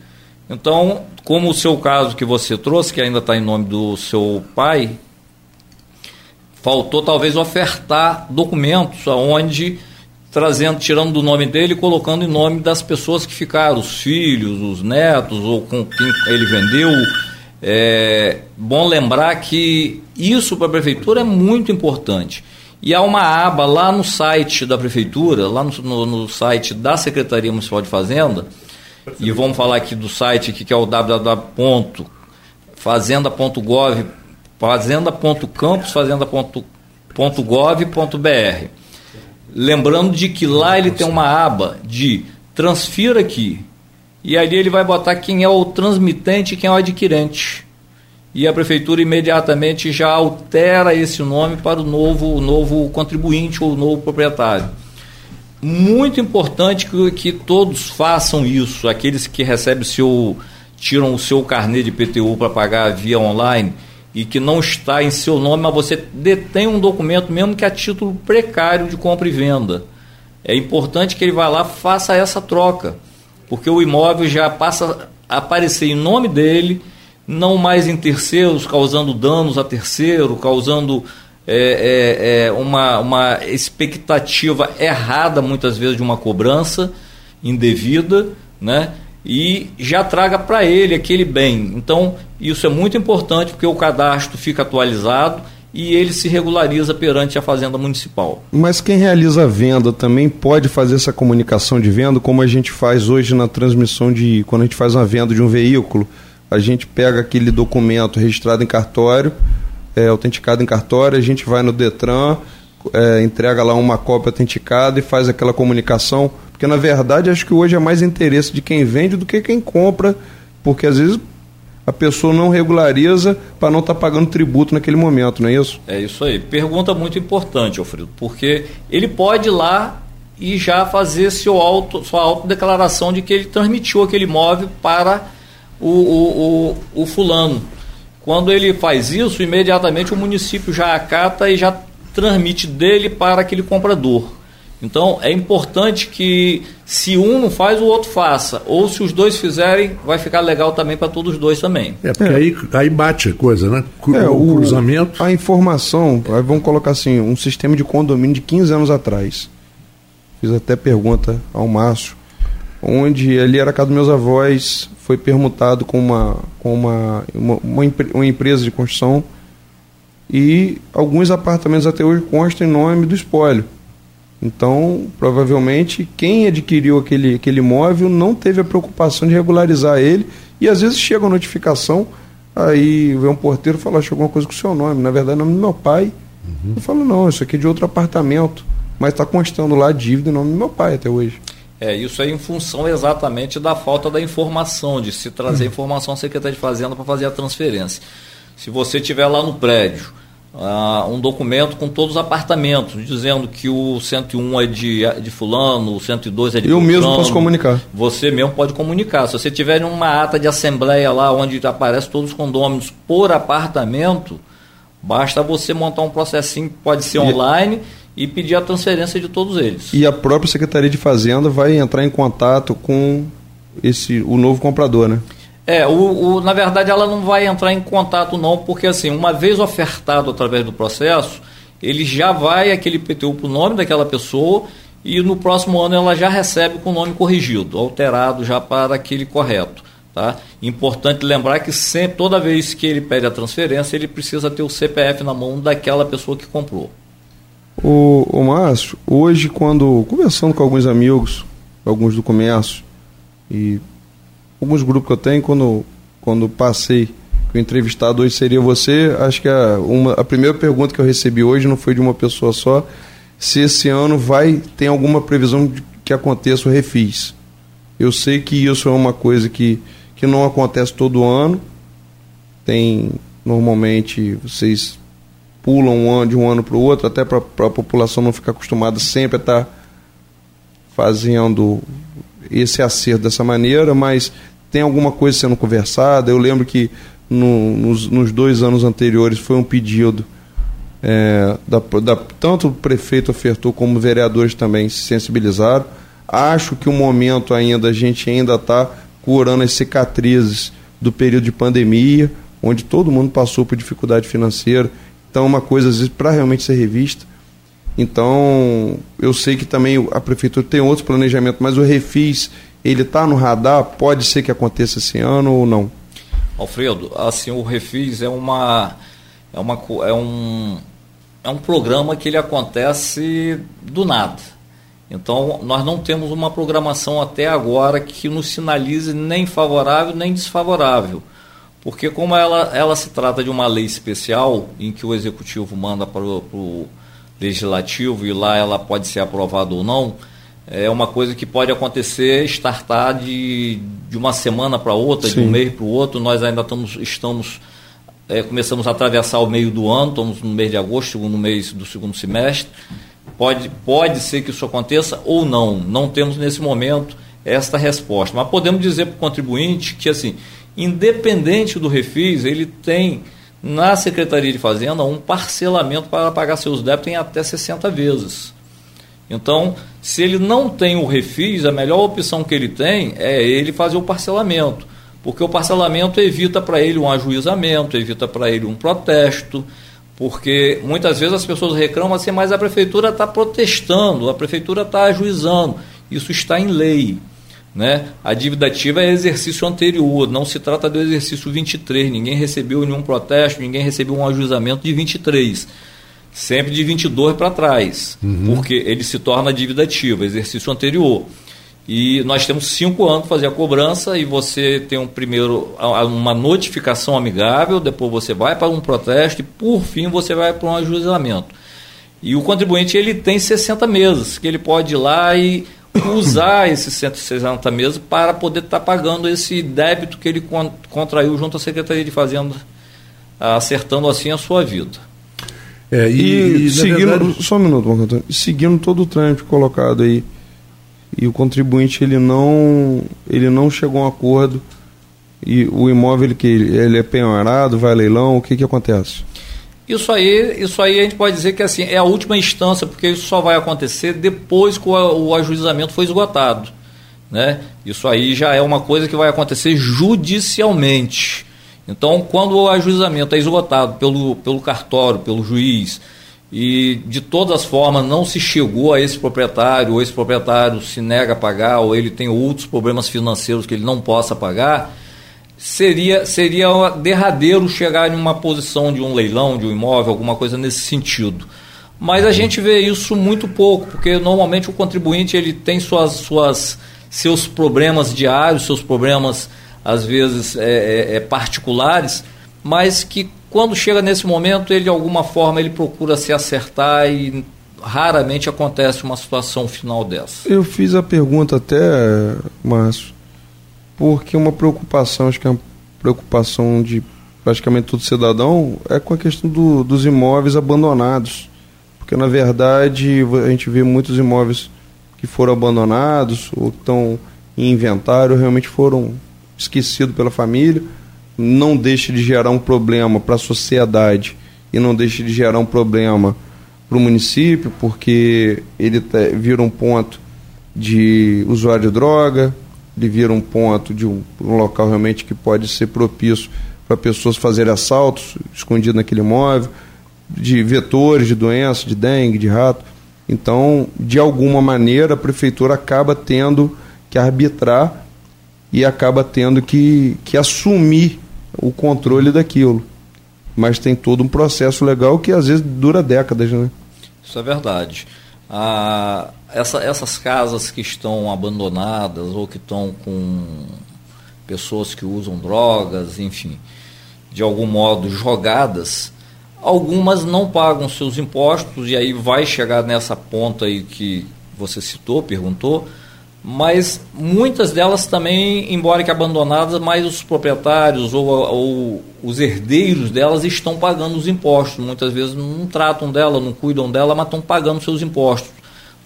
Então, como o seu caso que você trouxe, que ainda está em nome do seu pai, faltou talvez ofertar documentos aonde trazendo, tirando do nome dele colocando em nome das pessoas que ficaram, os filhos, os netos, ou com quem ele vendeu. É bom lembrar que isso para a prefeitura é muito importante. E há uma aba lá no site da prefeitura, lá no, no, no site da Secretaria Municipal de Fazenda, e vamos falar aqui do site que é o www.fazenda.gov, fazenda.campus, fazenda.gov.br. Lembrando de que lá ele tem uma aba de transfira aqui. E ali ele vai botar quem é o transmitente e quem é o adquirente e a prefeitura imediatamente já altera esse nome para o novo, o novo contribuinte ou o novo proprietário. Muito importante que, que todos façam isso, aqueles que recebem seu tiram o seu carnê de PTU para pagar via online e que não está em seu nome, mas você detém um documento mesmo que a título precário de compra e venda. É importante que ele vá lá faça essa troca, porque o imóvel já passa a aparecer em nome dele não mais em terceiros, causando danos a terceiro, causando é, é, é uma, uma expectativa errada, muitas vezes, de uma cobrança indevida, né? e já traga para ele aquele bem. Então, isso é muito importante porque o cadastro fica atualizado e ele se regulariza perante a Fazenda Municipal. Mas quem realiza a venda também pode fazer essa comunicação de venda, como a gente faz hoje na transmissão de. quando a gente faz uma venda de um veículo a gente pega aquele documento registrado em cartório, é, autenticado em cartório, a gente vai no Detran, é, entrega lá uma cópia autenticada e faz aquela comunicação, porque na verdade acho que hoje é mais interesse de quem vende do que quem compra, porque às vezes a pessoa não regulariza para não estar tá pagando tributo naquele momento, não é isso? É isso aí. Pergunta muito importante, Alfredo, porque ele pode ir lá e já fazer seu auto, sua autodeclaração de que ele transmitiu aquele imóvel para o, o, o, o fulano. Quando ele faz isso, imediatamente o município já acata e já transmite dele para aquele comprador. Então é importante que se um não faz, o outro faça. Ou se os dois fizerem, vai ficar legal também para todos os dois também. É, porque é. Aí, aí bate a coisa, né? É, o, o cruzamento. A informação, vamos colocar assim, um sistema de condomínio de 15 anos atrás. Fiz até pergunta ao Márcio, onde ali era a casa dos meus avós, foi permutado com uma, com uma, uma, uma, uma empresa de construção e alguns apartamentos até hoje constam em nome do espólio. Então, provavelmente, quem adquiriu aquele, aquele imóvel não teve a preocupação de regularizar ele e às vezes chega a notificação, aí vem um porteiro e fala, chegou alguma coisa com o seu nome, na verdade é o nome do meu pai. Uhum. Eu falo, não, isso aqui é de outro apartamento, mas está constando lá a dívida em nome do meu pai até hoje. É, isso é em função exatamente da falta da informação, de se trazer uhum. informação à Secretaria de Fazenda para fazer a transferência. Se você estiver lá no prédio, uh, um documento com todos os apartamentos, dizendo que o 101 é de, de fulano, o 102 é de Eu mesmo posso comunicar. Você mesmo pode comunicar. Se você tiver uma ata de assembleia lá, onde aparece todos os condôminos por apartamento, basta você montar um processinho, pode ser online, e pedir a transferência de todos eles. E a própria Secretaria de Fazenda vai entrar em contato com esse o novo comprador, né? É, o, o, na verdade ela não vai entrar em contato não, porque assim, uma vez ofertado através do processo, ele já vai aquele PTU para o nome daquela pessoa e no próximo ano ela já recebe com o nome corrigido, alterado já para aquele correto. Tá? Importante lembrar que sempre, toda vez que ele pede a transferência, ele precisa ter o CPF na mão daquela pessoa que comprou. O, o Márcio, hoje quando conversando com alguns amigos, alguns do comércio, e alguns grupos que eu tenho, quando, quando passei, que o entrevistado hoje seria você, acho que a, uma, a primeira pergunta que eu recebi hoje não foi de uma pessoa só, se esse ano vai, tem alguma previsão de que aconteça o refis. Eu sei que isso é uma coisa que, que não acontece todo ano, tem, normalmente, vocês pulam de um ano para o outro, até para a população não ficar acostumada sempre a estar tá fazendo esse acerto dessa maneira, mas tem alguma coisa sendo conversada. Eu lembro que no, nos, nos, dois anos anteriores foi um pedido é, da, da, tanto o prefeito ofertou como vereadores também se sensibilizaram. Acho que o momento ainda a gente ainda está curando as cicatrizes do período de pandemia, onde todo mundo passou por dificuldade financeira. Então, é uma coisa às vezes para realmente ser revista. Então, eu sei que também a prefeitura tem outro planejamento, mas o refis, ele está no radar? Pode ser que aconteça esse ano ou não? Alfredo, assim, o refis é uma é uma é um é um programa que ele acontece do nada. Então, nós não temos uma programação até agora que nos sinalize nem favorável nem desfavorável. Porque como ela, ela se trata de uma lei especial em que o executivo manda para o legislativo e lá ela pode ser aprovada ou não, é uma coisa que pode acontecer, startar de, de uma semana para outra, Sim. de um mês para o outro. Nós ainda estamos, estamos é, começamos a atravessar o meio do ano, estamos no mês de agosto, segundo mês do segundo semestre. Pode, pode ser que isso aconteça ou não. Não temos nesse momento esta resposta. Mas podemos dizer para o contribuinte que, assim, independente do refis, ele tem na Secretaria de Fazenda um parcelamento para pagar seus débitos em até 60 vezes. Então, se ele não tem o refis, a melhor opção que ele tem é ele fazer o parcelamento, porque o parcelamento evita para ele um ajuizamento, evita para ele um protesto, porque muitas vezes as pessoas reclamam assim, mas a prefeitura está protestando, a prefeitura está ajuizando. Isso está em lei. Né? A dívida ativa é exercício anterior, não se trata do exercício 23. Ninguém recebeu nenhum protesto, ninguém recebeu um ajustamento de 23. Sempre de 22 para trás, uhum. porque ele se torna dívida ativa, exercício anterior. E nós temos cinco anos para fazer a cobrança e você tem um primeiro uma notificação amigável, depois você vai para um protesto e por fim você vai para um ajuizamento. E o contribuinte ele tem 60 meses que ele pode ir lá e usar esses 160 meses para poder estar tá pagando esse débito que ele contraiu junto à Secretaria de Fazenda, acertando assim a sua vida. É, e, e, e seguindo, verdade... só um minuto, Marco Antônio, seguindo todo o trâmite colocado aí, e o contribuinte ele não, ele não chegou a um acordo, e o imóvel que ele, ele é penhorado, vai a leilão, o que que acontece? Isso aí, isso aí a gente pode dizer que assim, é a última instância, porque isso só vai acontecer depois que o, o ajuizamento foi esgotado. Né? Isso aí já é uma coisa que vai acontecer judicialmente. Então, quando o ajuizamento é esgotado pelo, pelo cartório, pelo juiz, e de todas as formas não se chegou a esse proprietário, ou esse proprietário se nega a pagar, ou ele tem outros problemas financeiros que ele não possa pagar, seria, seria derradeiro chegar em uma posição de um leilão, de um imóvel, alguma coisa nesse sentido. Mas a gente vê isso muito pouco, porque normalmente o contribuinte ele tem suas, suas, seus problemas diários, seus problemas às vezes é, é, é particulares, mas que quando chega nesse momento ele de alguma forma ele procura se acertar e raramente acontece uma situação final dessa. Eu fiz a pergunta até, Márcio, porque uma preocupação, acho que é uma preocupação de praticamente todo cidadão, é com a questão do, dos imóveis abandonados. Porque, na verdade, a gente vê muitos imóveis que foram abandonados ou estão em inventário, realmente foram esquecidos pela família. Não deixa de gerar um problema para a sociedade e não deixa de gerar um problema para o município, porque ele vira um ponto de usuário de droga, ele vira um ponto de um, um local realmente que pode ser propício para pessoas fazerem assaltos escondidos naquele imóvel, de vetores de doença, de dengue, de rato. Então, de alguma maneira, a prefeitura acaba tendo que arbitrar e acaba tendo que, que assumir o controle daquilo. Mas tem todo um processo legal que às vezes dura décadas, né? Isso é verdade. Ah, essa, essas casas que estão abandonadas ou que estão com pessoas que usam drogas, enfim, de algum modo jogadas, algumas não pagam seus impostos e aí vai chegar nessa ponta aí que você citou, perguntou, mas muitas delas também, embora que abandonadas, mas os proprietários ou, ou, os herdeiros delas estão pagando os impostos. Muitas vezes não tratam dela, não cuidam dela, mas estão pagando seus impostos.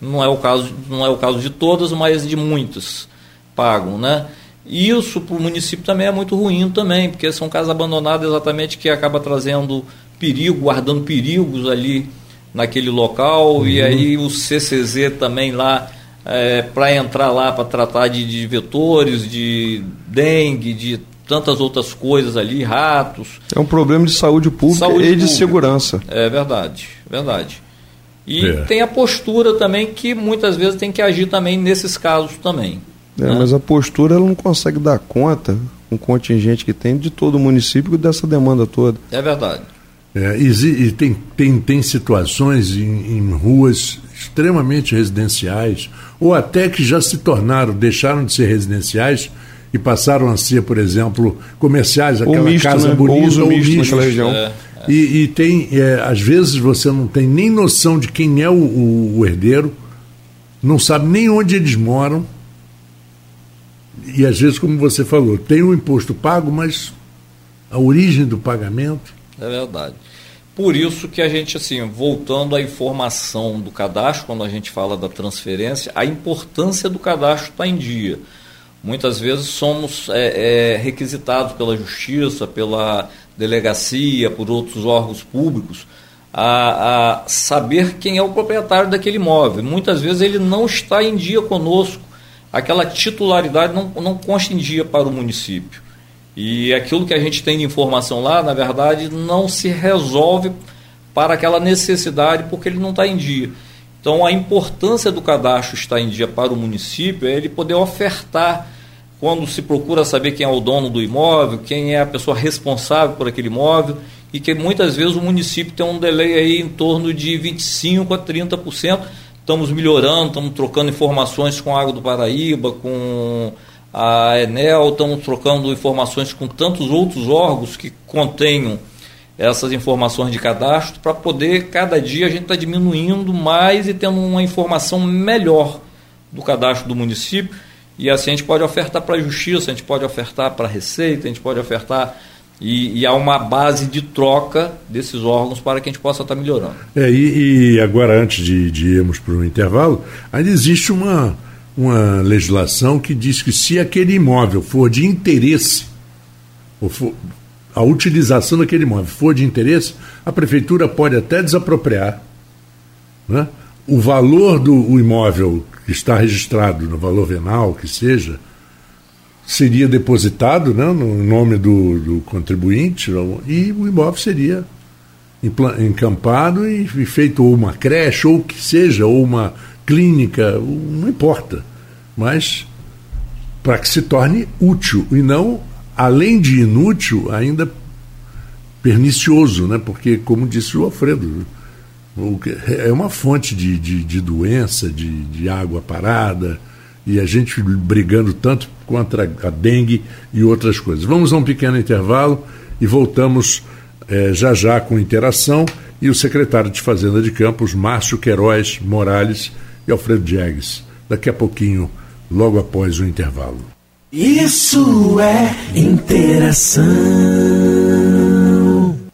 Não é o caso, não é o caso de todas, mas de muitas pagam, né? Isso para o município também é muito ruim também, porque são casas abandonadas exatamente que acaba trazendo perigo, guardando perigos ali naquele local, uhum. e aí o CCZ também lá é, para entrar lá para tratar de, de, vetores, de dengue, de tantas outras coisas ali, ratos. É um problema de saúde pública saúde e de pública. segurança. É verdade, verdade. E é. tem a postura também que muitas vezes tem que agir também nesses casos também. É, né? Mas a postura ela não consegue dar conta, um contingente que tem, de todo o município dessa demanda toda. É verdade. É, e, e tem, tem, tem situações em, em ruas extremamente residenciais, ou até que já se tornaram, deixaram de ser residenciais e passaram a ser, por exemplo, comerciais, aquela misto, casa né? bonita, ou uso misto, misto naquela região. É. E, e, tem, é, às vezes você não tem nem noção de quem é o, o, o herdeiro, não sabe nem onde eles moram, e às vezes, como você falou, tem o imposto pago, mas a origem do pagamento. É verdade. Por isso que a gente, assim, voltando à informação do cadastro, quando a gente fala da transferência, a importância do cadastro está em dia. Muitas vezes somos é, é, requisitados pela justiça, pela delegacia, por outros órgãos públicos, a, a, saber quem é o proprietário daquele imóvel. Muitas vezes ele não está em dia conosco, aquela titularidade não, não consta em dia para o município. E aquilo que a gente tem de informação lá, na verdade, não se resolve para aquela necessidade porque ele não está em dia. Então, a importância do cadastro estar em dia para o município é ele poder ofertar, quando se procura saber quem é o dono do imóvel, quem é a pessoa responsável por aquele imóvel, e que muitas vezes o município tem um delay aí em torno de 25% a 30%. Estamos melhorando, estamos trocando informações com a Água do Paraíba, com a Enel, estamos trocando informações com tantos outros órgãos que contenham essas informações de cadastro para poder, cada dia, a gente está diminuindo mais e tendo uma informação melhor do cadastro do município. E assim a gente pode ofertar para a justiça, a gente pode ofertar para a Receita, a gente pode ofertar. E, e, há uma base de troca desses órgãos para que a gente possa estar tá melhorando. É, e, e agora, antes de, de irmos para o intervalo, ainda existe uma uma legislação que diz que se aquele imóvel for de interesse, ou for, a utilização daquele imóvel for de interesse, a prefeitura pode até desapropriar né? o valor do imóvel que está registrado no valor venal, que seja, seria depositado né, no nome do, do contribuinte e o imóvel seria encampado e, feito ou uma creche, ou que seja, ou uma clínica, não importa. Mas para que se torne útil e não, além de inútil, ainda pernicioso, né? porque, como disse o Alfredo, é uma fonte de, de, de doença, de, de água parada, e a gente brigando tanto contra a dengue e outras coisas. Vamos a um pequeno intervalo e voltamos eh, já já com interação e o secretário de Fazenda de Campos, Márcio Queiroz Morales e Alfredo Diegues. Daqui a pouquinho, logo após o intervalo. Isso é interação.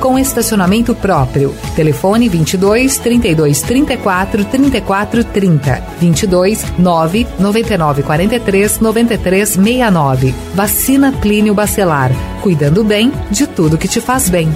com estacionamento próprio. Telefone 22 32 34 34 30 22 9 99 43 93 69. Vacina Plínio Bacelar, cuidando bem de tudo que te faz bem.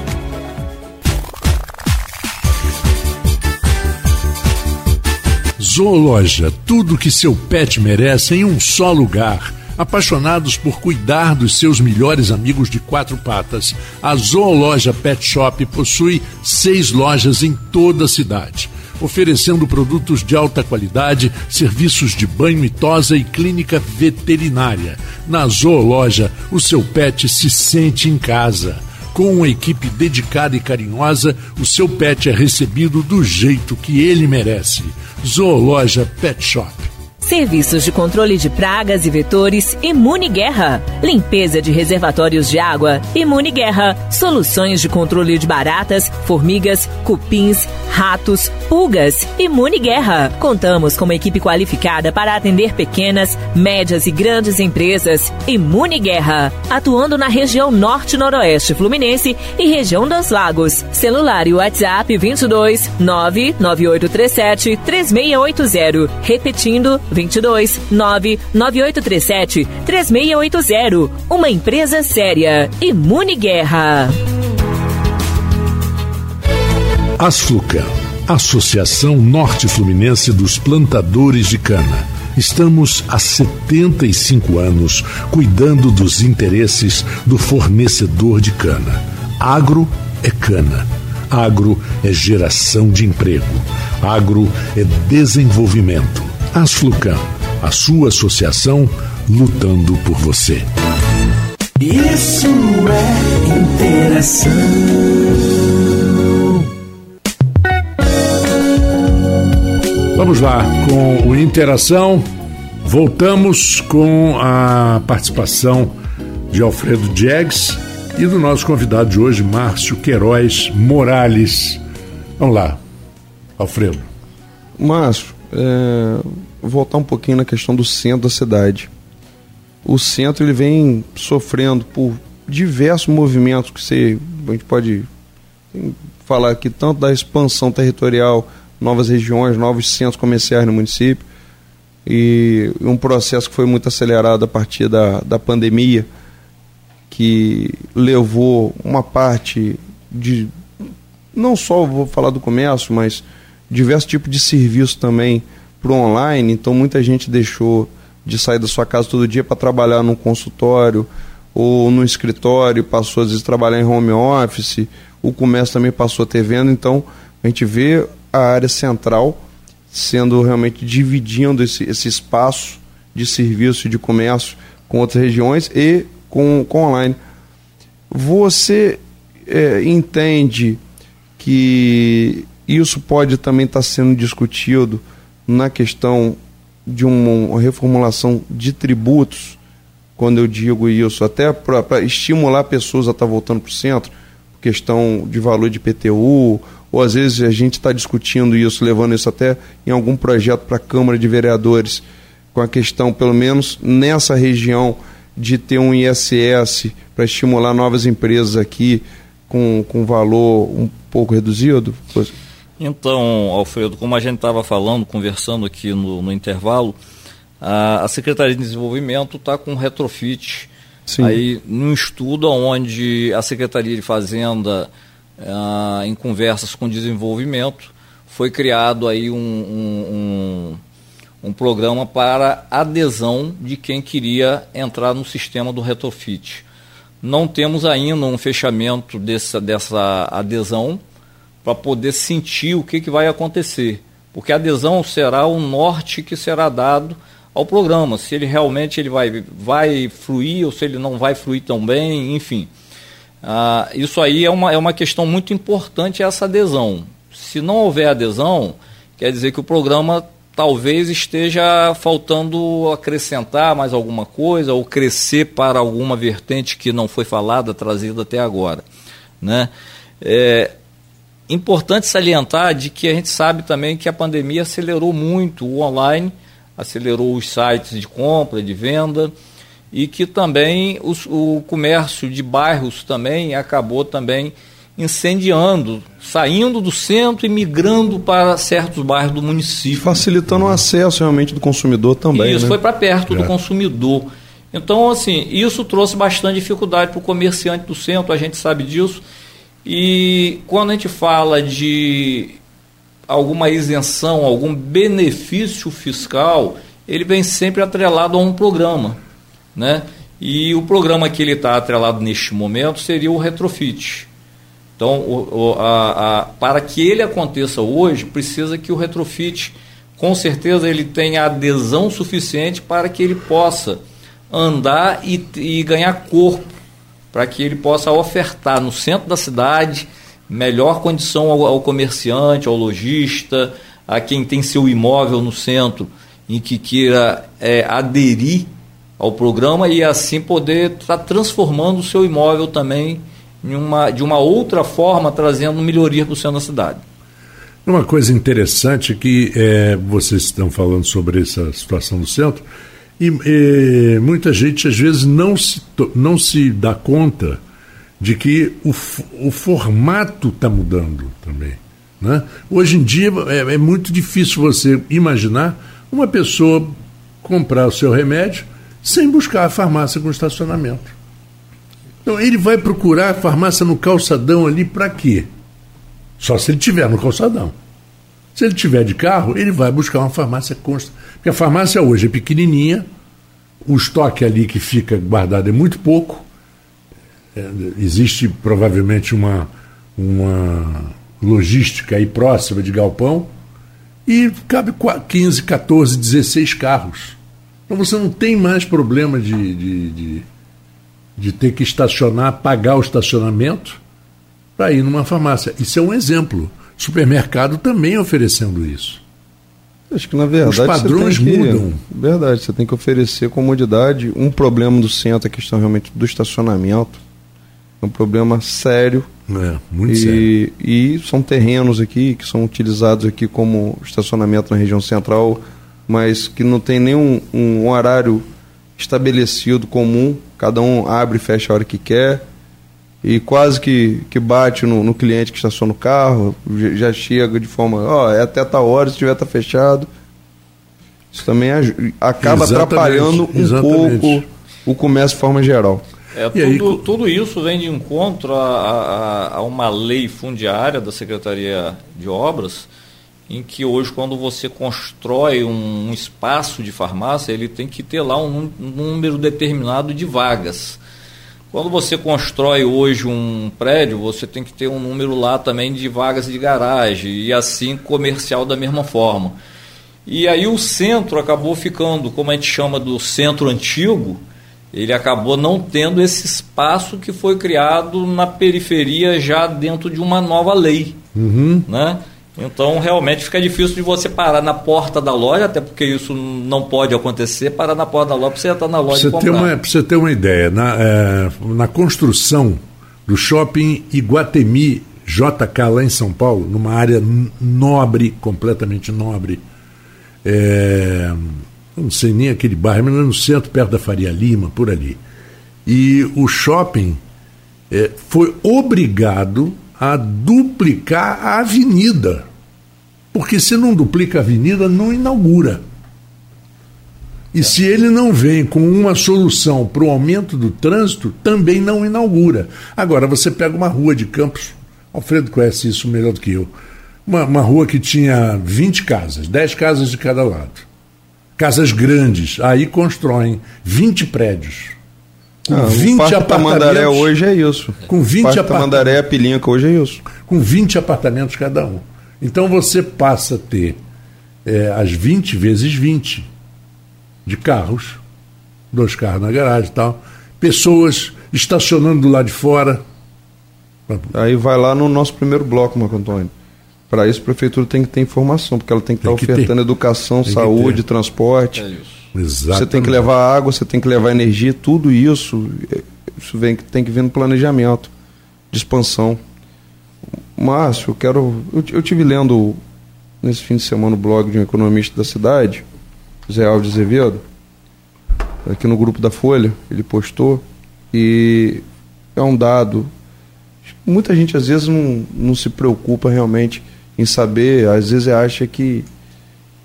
Zoologia, tudo que seu pet merece em um só lugar apaixonados por cuidar dos seus melhores amigos de quatro patas, a Zoologia Pet Shop possui seis lojas em toda a cidade, oferecendo produtos de alta qualidade, serviços de banho e tosa e clínica veterinária. Na Zoologia, o seu pet se sente em casa. Com uma equipe dedicada e carinhosa, o seu pet é recebido do jeito que ele merece. Zoologia Pet Shop Serviços de controle de pragas e vetores Imune Guerra. Limpeza de reservatórios de água Imune Guerra. Soluções de controle de baratas, formigas, cupins, ratos, pulgas Imune Guerra. Contamos com uma equipe qualificada para atender pequenas, médias e grandes empresas Imune Guerra. Atuando na região norte-noroeste fluminense e região dos lagos. Celular e WhatsApp 22 99837 3680. Repetindo 22 99837 3680. Uma empresa séria. Imune Guerra. Asflucan, Associação Norte Fluminense dos Plantadores de Cana. Estamos há 75 anos cuidando dos interesses do fornecedor de cana. Agro é cana. Agro é geração de emprego. Agro é desenvolvimento. Asflucan, a sua associação lutando por você. Isso é interação. Vamos lá com o Interação. Voltamos com a participação de Alfredo Diegues e do nosso convidado de hoje, Márcio Queiroz Morales. Vamos lá, Alfredo. Márcio, é, voltar um pouquinho na questão do centro da cidade. O centro ele vem sofrendo por diversos movimentos que você, a gente pode falar aqui tanto da expansão territorial, novas regiões, novos centros comerciais no município e um processo que foi muito acelerado a partir da, da pandemia que levou uma parte de não só vou falar do comércio, mas diversos tipos de serviço também para online, então muita gente deixou de sair da sua casa todo dia para trabalhar num consultório ou no escritório, passou às vezes a trabalhar em home office, o comércio também passou a ter venda, então a gente vê a área central sendo realmente dividindo esse, esse espaço de serviço de comércio com outras regiões e com, com online. Você é, entende que isso pode também estar tá sendo discutido na questão de uma reformulação de tributos quando eu digo isso, até para estimular pessoas a estar tá voltando para o centro, questão de valor de PTU, ou às vezes a gente está discutindo isso, levando isso até em algum projeto para a Câmara de Vereadores, com a questão, pelo menos nessa região, de ter um ISS para estimular novas empresas aqui com, com valor um pouco reduzido? Então, Alfredo, como a gente estava falando, conversando aqui no, no intervalo, a, a, Secretaria de Desenvolvimento está com retrofit Sim. aí num estudo onde a Secretaria de Fazenda, em conversas com desenvolvimento, foi criado aí um, um, um, um programa para adesão de quem queria entrar no sistema do retrofit. Não temos ainda um fechamento dessa, dessa adesão para poder sentir o que, que vai acontecer. Porque a adesão será o norte que será dado ao programa, se ele realmente ele vai, vai fluir ou se ele não vai fluir tão bem, enfim. Ah, isso aí é uma, é uma questão muito importante, essa adesão. Se não houver adesão, quer dizer que o programa talvez esteja faltando acrescentar mais alguma coisa ou crescer para alguma vertente que não foi falada, trazida até agora. Né? É importante salientar de que a gente sabe também que a pandemia acelerou muito o online, acelerou os sites de compra, de venda e que também os, o comércio de bairros também acabou também incendiando, saindo do centro e migrando para certos bairros do município. Facilitando o acesso realmente do consumidor também. Isso, né? foi para perto é. do consumidor. Então, assim, isso trouxe bastante dificuldade para o comerciante do centro, a gente sabe disso. E quando a gente fala de alguma isenção, algum benefício fiscal, ele vem sempre atrelado a um programa. Né? E o programa que ele está atrelado neste momento seria o retrofit. Então, o, o, a, a, para que ele aconteça hoje, precisa que o retrofit, com certeza, ele tenha adesão suficiente para que ele possa andar e, e ganhar corpo, para que ele possa ofertar no centro da cidade melhor condição ao, ao comerciante, ao lojista, a quem tem seu imóvel no centro e que queira é, aderir ao programa e assim poder estar tá transformando o seu imóvel também uma, de uma outra forma, trazendo melhoria para o centro da cidade. Uma coisa interessante que é, vocês estão falando sobre essa situação do centro, e, e muita gente às vezes não se, não se dá conta de que o, o formato está mudando também. Né? Hoje em dia é, é muito difícil você imaginar uma pessoa comprar o seu remédio sem buscar a farmácia com estacionamento. Então ele vai procurar a farmácia no calçadão ali para quê? Só se ele tiver no calçadão. Se ele tiver de carro, ele vai buscar uma farmácia consta. Porque a farmácia hoje é pequenininha, o estoque ali que fica guardado é muito pouco. É, existe provavelmente uma, uma logística aí próxima de galpão e cabe 15, 14, 16 carros. Então você não tem mais problema de, de, de de ter que estacionar, pagar o estacionamento para ir numa farmácia. Isso é um exemplo. Supermercado também oferecendo isso. Acho que na verdade os padrões que, mudam. Verdade, você tem que oferecer comodidade. Um problema do centro é a questão realmente do estacionamento. É um problema sério. É, muito e, sério. E são terrenos aqui que são utilizados aqui como estacionamento na região central, mas que não tem nenhum um horário estabelecido comum, cada um abre e fecha a hora que quer e quase que, que bate no, no cliente que estaciona no carro, já chega de forma, ó, oh, é até tal hora, se tiver tá fechado. Isso também acaba exatamente, atrapalhando um exatamente. pouco o comércio de forma geral. É, tudo, aí, tudo isso vem de encontro a, a, a uma lei fundiária da Secretaria de Obras, em que hoje quando você constrói um, um espaço de farmácia, ele tem que ter lá um, um, número determinado de vagas. Quando você constrói hoje um prédio, você tem que ter um número lá também de vagas de garagem e assim comercial da mesma forma. E aí o centro acabou ficando, como a gente chama do centro antigo, ele acabou não tendo esse espaço que foi criado na periferia já dentro de uma nova lei. Uhum. Né? Então, realmente fica difícil de você parar na porta da loja, até porque isso não pode acontecer, parar na porta da loja para você entrar na loja pra você e comprar. Ter uma, você ter uma ideia, na, é, na construção do shopping Iguatemi JK lá em São Paulo, numa área nobre, completamente nobre, é, não sei nem aquele bairro, mas no centro, perto da Faria Lima, por ali. E o shopping é, foi obrigado a duplicar a avenida. Porque se não duplica a avenida, não inaugura. E se ele não vem com uma solução para o aumento do trânsito, também não inaugura. Agora, você pega uma rua de Campos, Alfredo conhece isso melhor do que eu, uma, uma rua que tinha 20 casas, 10 casas de cada lado. Casas grandes, aí constroem 20 prédios. Com ah, 20 o Parque Tamandaré hoje é isso. Com 20 Parque Tamandaré, Pilinca hoje é isso. Com 20 apartamentos cada um. Então você passa a ter é, as 20 vezes 20 de carros, dois carros na garagem e tal, pessoas estacionando do lado de fora. Aí vai lá no nosso primeiro bloco, Marco Antônio. Para isso, a prefeitura tem que ter informação, porque ela tem que estar tá ofertando ter. educação, tem saúde, transporte. É isso. Exatamente. Você tem que levar água, você tem que levar energia, tudo isso, isso vem, tem que vir no planejamento de expansão. Márcio, eu quero. Eu, eu tive lendo nesse fim de semana o blog de um economista da cidade, Zé Alves Azevedo, aqui no grupo da Folha, ele postou, e é um dado. Muita gente às vezes não, não se preocupa realmente em saber, às vezes acha que,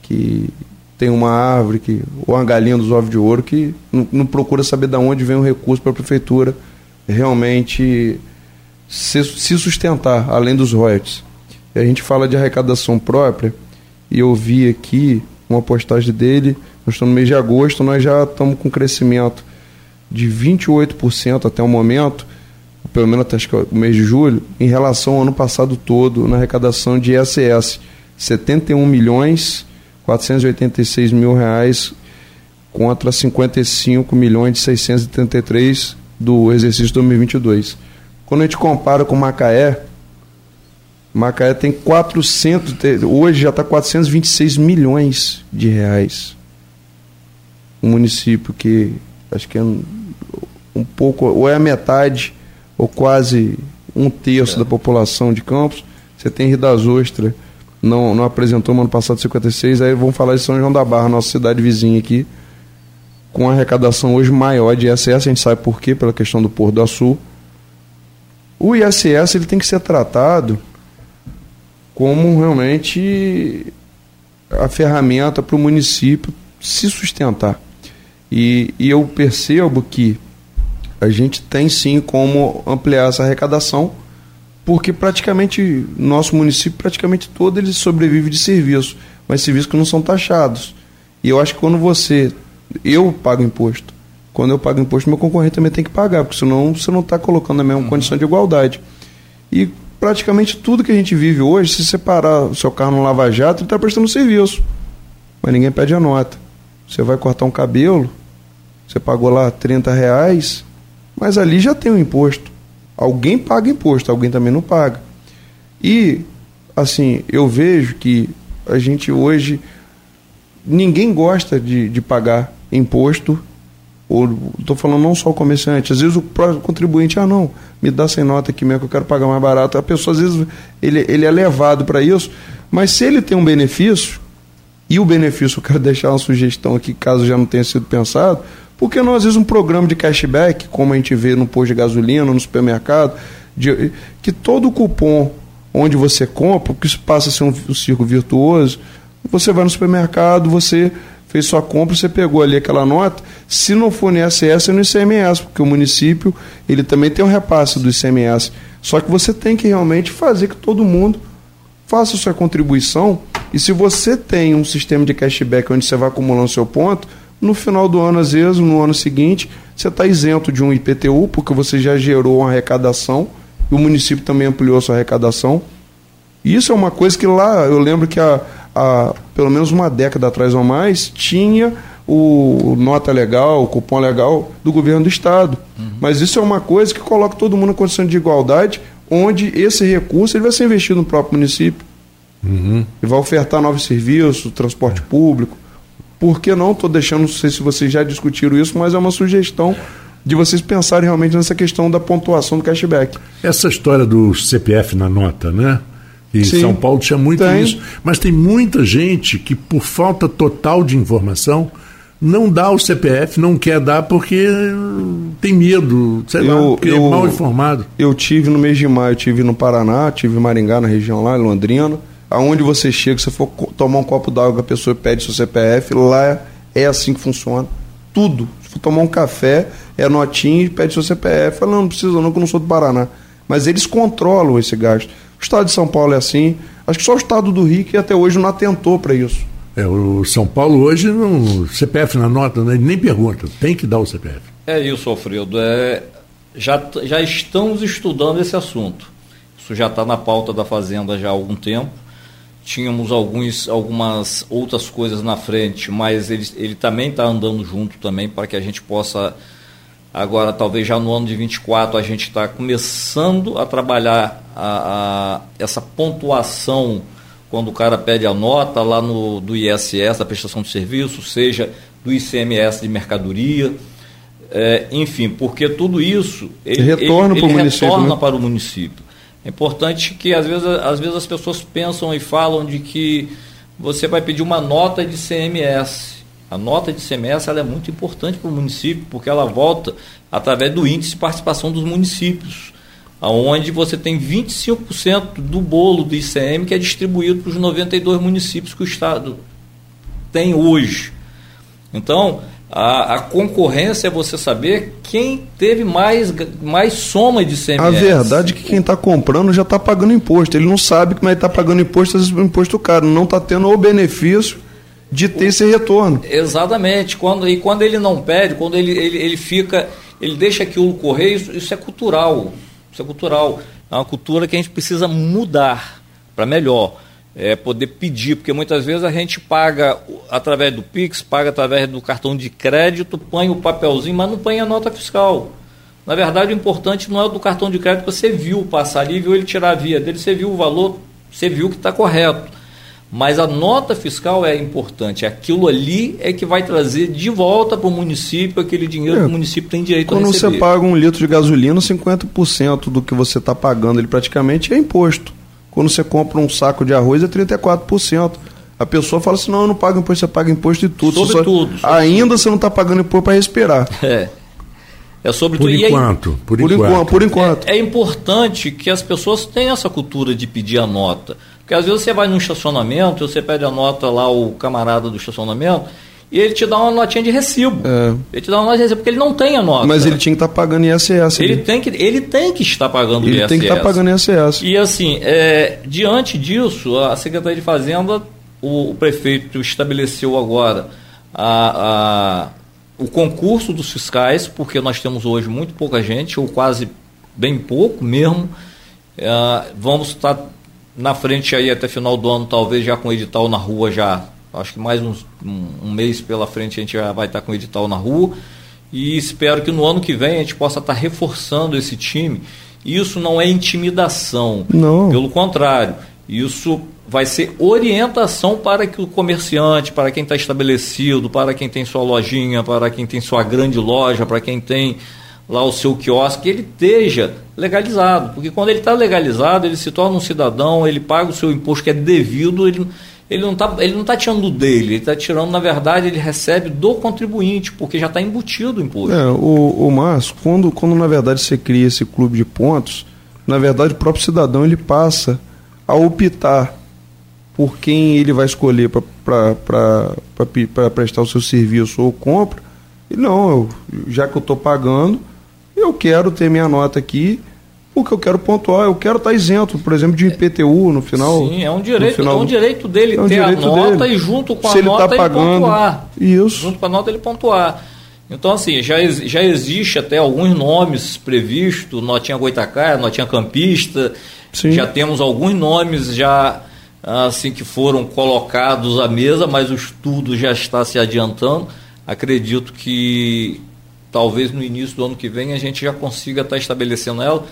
que tem uma árvore, que, ou uma galinha dos ovos de ouro, que não, não procura saber de onde vem o recurso para a prefeitura realmente se, se, sustentar, além dos royalties. E a gente fala de arrecadação própria, e eu vi aqui uma postagem dele, nós estamos no mês de agosto, nós já estamos com crescimento de 28% até o momento, pelo menos até é o mês de julho, em relação ao ano passado todo, na arrecadação de ISS. 71 milhões 486 mil reais contra 55 milhões de 633 do exercício 2022. Quando a gente compara com Macaé, Macaé tem 400, hoje já está 426 milhões de reais. Um município que acho que é um, um pouco, ou é a metade, ou quase um terço é. da população de Campos. Você tem Rio das Ostras, não, não apresentou no ano passado 56, aí vamos falar de São João da Barra, nossa cidade vizinha aqui, com arrecadação hoje maior de ISS, a gente sabe por quê, pela questão do Porto do Açu. O ISS ele tem que ser tratado como realmente a ferramenta para o município se sustentar. E, e eu percebo que a gente tem sim como ampliar essa arrecadação porque praticamente nosso município praticamente todo ele sobrevive de serviço, mas serviços que não são taxados. E eu acho que quando você eu pago imposto, quando eu pago imposto, meu concorrente também tem que pagar, porque senão você não está colocando na mesma uhum. condição de igualdade. E praticamente tudo que a gente vive hoje, se você parar o seu carro no Lava Jato, ele está prestando serviço. Mas ninguém pede a nota. Você vai cortar um cabelo, você pagou lá 30 reais, mas ali já tem o um imposto. Alguém paga imposto, alguém também não paga. E, assim, eu vejo que a gente hoje. Ninguém gosta de, de pagar imposto. Estou falando não só o comerciante, às vezes o próprio contribuinte, ah, não, me dá sem nota aqui mesmo que eu quero pagar mais barato. A pessoa, às vezes, ele, ele é levado para isso, mas se ele tem um benefício, e o benefício, eu quero deixar uma sugestão aqui, caso já não tenha sido pensado, porque não, às vezes, um programa de cashback, como a gente vê no posto de gasolina, no supermercado, de, que todo cupom onde você compra, porque isso passa a ser um, um círculo virtuoso, você vai no supermercado, você fez sua compra, você pegou ali aquela nota, se não for no ISS, é no ICMS, porque o município ele também tem um repasse do ICMS. Só que você tem que realmente fazer que todo mundo faça sua contribuição, e se você tem um sistema de cashback onde você vai acumulando seu ponto, no final do ano, às vezes, no ano seguinte, você está isento de um IPTU, porque você já gerou uma arrecadação, e o município também ampliou sua arrecadação. Isso é uma coisa que lá, eu lembro que há, há pelo menos uma década atrás ou mais, tinha o nota legal, o cupom legal do governo do estado. Uhum. Mas isso é uma coisa que coloca todo mundo em condição de igualdade, onde esse recurso ele vai ser investido no próprio município. Uhum. E vai ofertar novos serviços, transporte público. Por que não? Estou deixando, não sei se vocês já discutiram isso, mas é uma sugestão de vocês pensarem realmente nessa questão da pontuação do cashback. Essa história do CPF na nota, né? E Sim, São Paulo tinha muito tem. isso. Mas tem muita gente que, por falta total de informação, não dá o CPF, não quer dar porque tem medo, sei eu, lá, porque é eu, é mal informado. Eu tive no mês de maio, tive no Paraná, tive em Maringá, na região lá, em Londrina. Aonde você chega, se for tomar um copo d'água, a pessoa pede seu CPF, lá é assim que funciona. Tudo. Se for tomar um café, é notinha e pede seu CPF. Fala, não, não precisa não, que eu não sou do Paraná. Mas eles controlam esse gasto. O estado de São Paulo é assim. Acho que só o estado do Rio que até hoje não atentou para isso. É, o São Paulo hoje, não, CPF na nota, né, nem pergunta, tem que dar o CPF. É isso, Alfredo. É, já, já estamos estudando esse assunto. Isso já está na pauta da Fazenda já há algum tempo. Tínhamos alguns, algumas outras coisas na frente, mas ele, ele também está andando junto também para que a gente possa Agora, talvez já no ano de 24, a gente está começando a trabalhar a, a, essa pontuação quando o cara pede a nota lá no, do ISS, da prestação de serviço, seja do ICMS de mercadoria, é, enfim, porque tudo isso ele, retorna, ele, ele retorna né? para o município. É importante que às vezes, às vezes as pessoas pensam e falam de que você vai pedir uma nota de CMS. A nota de CMS ela é muito importante para o município, porque ela volta através do índice de participação dos municípios, onde você tem 25% do bolo do ICM que é distribuído para os 92 municípios que o Estado tem hoje. Então, a, a, concorrência é você saber quem teve mais, mais soma de CMS. A verdade é que quem está comprando já está pagando imposto. Ele não sabe como é que está pagando imposto, às vezes imposto caro. Não está tendo o benefício de ter esse retorno. Exatamente. Quando, e quando ele não pede, quando ele, ele, ele fica, ele deixa aquilo correr, isso, isso é cultural. Isso é cultural. É uma cultura que a gente precisa mudar para melhor. É poder pedir, porque muitas vezes a gente paga através do Pix, paga através do cartão de crédito, põe o papelzinho, mas não põe a nota fiscal. Na verdade, o importante não é o do cartão de crédito que você viu passar ali, viu ele tirar a via dele, você viu o valor, você viu que está correto. Mas a nota fiscal é importante. Aquilo ali é que vai trazer de volta para o município aquele dinheiro é, que o município tem direito a receber. Quando você paga um litro de gasolina, 50% do que você está pagando ele praticamente é imposto. Quando você compra um saco de arroz, é 34%. A pessoa fala assim: não, eu não pago imposto, você paga imposto de tudo. Sobre só... tudo. Sobre ainda tudo. você não está pagando imposto para respirar. É. É sobre por tudo. Enquanto, por, por enquanto. enquanto. Por enquanto. É, é importante que as pessoas tenham essa cultura de pedir a nota. Porque às vezes você vai num estacionamento, você pede a nota lá, o camarada do estacionamento, e ele te dá uma notinha de recibo. É. Ele te dá uma nota de recibo, porque ele não tem a nota. Mas ele tinha que estar tá pagando ISS. Ele tem, que, ele tem que estar pagando ele ISS. Ele tem que estar tá pagando ISS. E assim, é, diante disso, a Secretaria de Fazenda, o, o prefeito estabeleceu agora a, a, o concurso dos fiscais, porque nós temos hoje muito pouca gente, ou quase bem pouco mesmo. É, vamos estar na frente aí até final do ano, talvez já com edital na rua já. Acho que mais uns, um, um, mês pela frente a gente já vai estar com edital na rua. E espero que no ano que vem a gente possa estar reforçando esse time. Isso não é intimidação. Não. Pelo contrário, isso vai ser orientação para que o comerciante, para quem está estabelecido, para quem tem sua lojinha, para quem tem sua grande loja, para quem tem lá o seu quiosque, ele esteja legalizado. Porque quando ele está legalizado, ele se torna um cidadão, ele paga o seu imposto que é devido, ele, ele não está ele não tá tirando dele, ele está tirando, na verdade, ele recebe do contribuinte, porque já está embutido o imposto. É, o, o Márcio, quando, quando na verdade você cria esse clube de pontos, na verdade o próprio cidadão ele passa a optar por quem ele vai escolher para prestar o seu serviço ou compra. E não, eu, já que eu estou pagando, eu quero ter minha nota aqui, porque eu quero pontuar, eu quero estar isento, por exemplo, de IPTU no final. Sim, é um direito, final, é um direito dele é um ter direito a nota dele. e junto com Se a nota tá pagando, ele pontuar. Isso. Junto com a nota ele pontuar. Então, assim, já, já existe até alguns nomes previstos, notinha Goitacaia, notinha Campista, Sim. já temos alguns nomes já assim que foram colocados à mesa, mas o estudo já está se adiantando. Acredito que talvez no início do ano que vem a gente já consiga estar estabelecendo ela,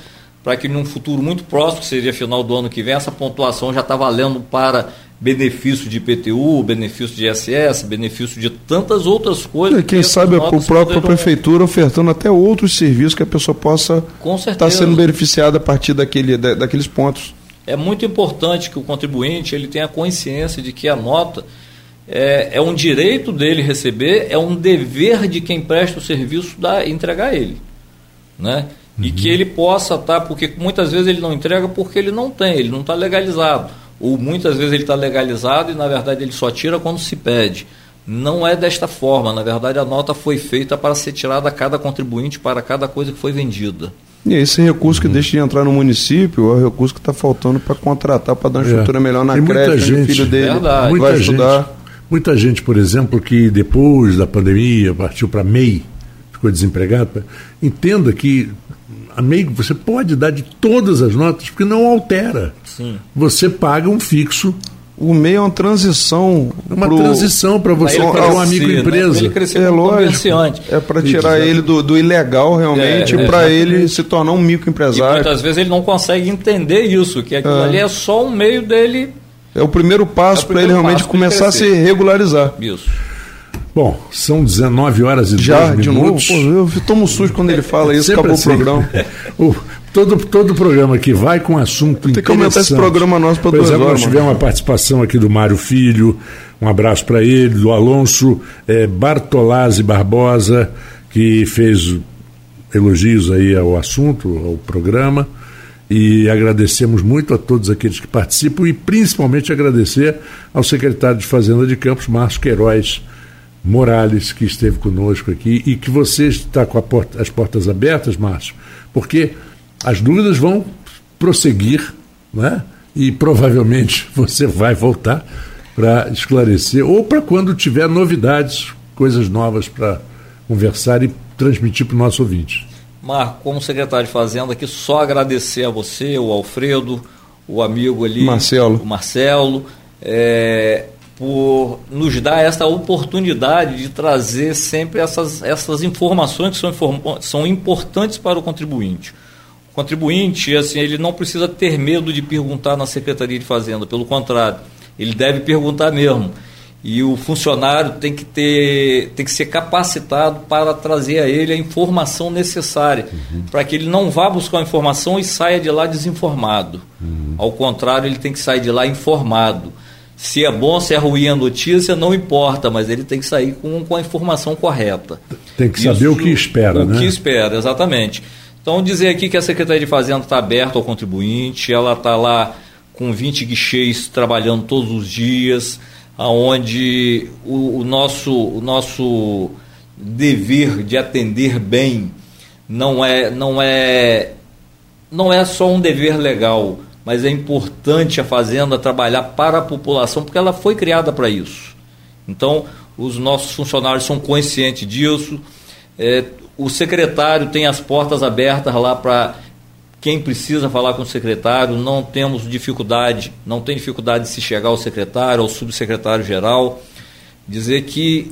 para que num futuro muito próximo, que seria final do ano que vem, essa pontuação já está valendo para benefício de IPTU, benefício de ISS, benefício de tantas outras coisas. E quem sabe a própria prefeitura ofertando até outros serviços que a pessoa possa estar tá sendo beneficiada a partir daquele, da, daqueles pontos. É muito importante que o contribuinte ele tenha consciência de que a nota é, é um direito dele receber, é um dever de quem presta o serviço da entregar ele, né? E que ele possa estar, tá, porque muitas vezes ele não entrega porque ele não tem, ele não está legalizado. Ou muitas vezes ele está legalizado e na verdade ele só tira quando se pede. Não é desta forma, na verdade a nota foi feita para ser tirada a cada contribuinte para cada coisa que foi vendida. E esse recurso que uhum. deixa de entrar no município é o recurso que está faltando para contratar, para dar uma é. estrutura melhor na creche, o filho dele verdade. muita vai estudar. Gente, muita gente, por exemplo, que depois da pandemia partiu para MEI, ficou desempregado, entenda que amigo, você pode dar de todas as notas, porque não altera. Sim. Você paga um fixo. O meio é uma transição. É uma pro... transição para você para um amigo né? empresa. Ele crescer é lógico. É para tirar ele do, do ilegal realmente é, para ele se tornar um microempresário. E muitas vezes ele não consegue entender isso, que aquilo é. ali é só um meio dele. É o primeiro passo é para ele realmente começar a se regularizar. Isso. Bom, são 19 horas e Já, de minutos. novo? Pô, eu tomo susto quando ele fala isso, acabou assim. o programa. o, todo, todo programa que vai com assunto Tem que aumentar esse programa nosso para duas exemplo, horas. Nós tivemos uma participação aqui do Mário Filho, um abraço para ele, do Alonso é, Bartolazzi Barbosa, que fez elogios aí ao assunto, ao programa e agradecemos muito a todos aqueles que participam e principalmente agradecer ao secretário de Fazenda de Campos, Márcio Queiroz, Morales, que esteve conosco aqui, e que você está com porta, as portas abertas, Márcio, porque as dúvidas vão prosseguir, né? e provavelmente você vai voltar para esclarecer, ou para quando tiver novidades, coisas novas para conversar e transmitir para o nosso ouvinte. Marco, como secretário de Fazenda, aqui só agradecer a você, o Alfredo, o amigo ali, Marcelo. o Marcelo. É, por nos dar essa oportunidade de trazer sempre essas, essas informações que são, são importantes para o contribuinte. O contribuinte, assim, ele não precisa ter medo de perguntar na Secretaria de Fazenda, pelo contrário, ele deve perguntar mesmo. E o funcionário tem que ter, tem que ser capacitado para trazer a ele a informação necessária, uhum. para que ele não vá buscar a informação e saia de lá desinformado. Uhum. Ao contrário, ele tem que sair de lá informado. Se é bom, se é ruim a notícia, não importa, mas ele tem que sair com, com a informação correta. Tem que saber Isso, o que espera, o né? O que espera, exatamente. Então, dizer aqui que a Secretaria de Fazenda está aberta ao contribuinte, ela está lá com 20 guichês trabalhando todos os dias, aonde o, o, nosso, o nosso dever de atender bem não é, não é, não é só um dever legal, mas é importante a Fazenda trabalhar para a população, porque ela foi criada para isso. Então, os nossos funcionários são conscientes disso. É, o secretário tem as portas abertas lá para quem precisa falar com o secretário. Não temos dificuldade, não tem dificuldade de se chegar ao secretário, ao subsecretário geral. Dizer que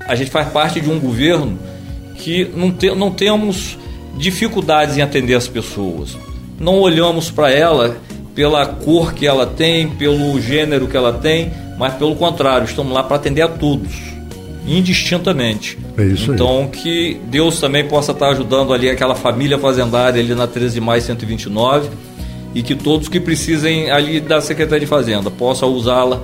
a gente faz parte de um governo que não, te, não temos dificuldades em atender as pessoas. Não olhamos para ela pela cor que ela tem, pelo gênero que ela tem, mas pelo contrário, estamos lá para atender a todos, indistintamente. É isso então, aí. que Deus também possa estar ajudando ali aquela família fazendária ali na 13 de maio 129 e que todos que precisem ali da Secretaria de Fazenda possam usá-la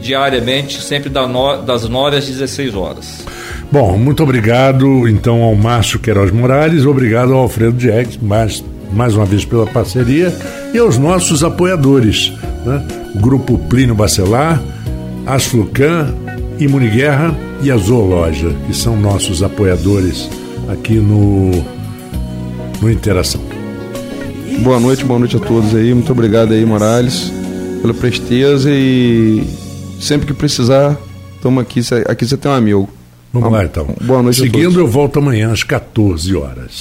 diariamente, sempre das 9 às 16 horas. Bom, muito obrigado então ao Márcio Queiroz Morales, obrigado ao Alfredo Diegues, mais, mais uma vez pela parceria e aos nossos apoiadores, né? o Grupo Plínio Bacelar, Asflucan, Imuniguerra e a Zoologia, que são nossos apoiadores aqui no, no Interação. Boa noite, boa noite a todos aí. Muito obrigado aí, Morales, pela presteza e sempre que precisar, estamos aqui. Aqui você tem um amigo. Vamos lá então. Boa noite Seguindo, eu volto amanhã às 14 horas.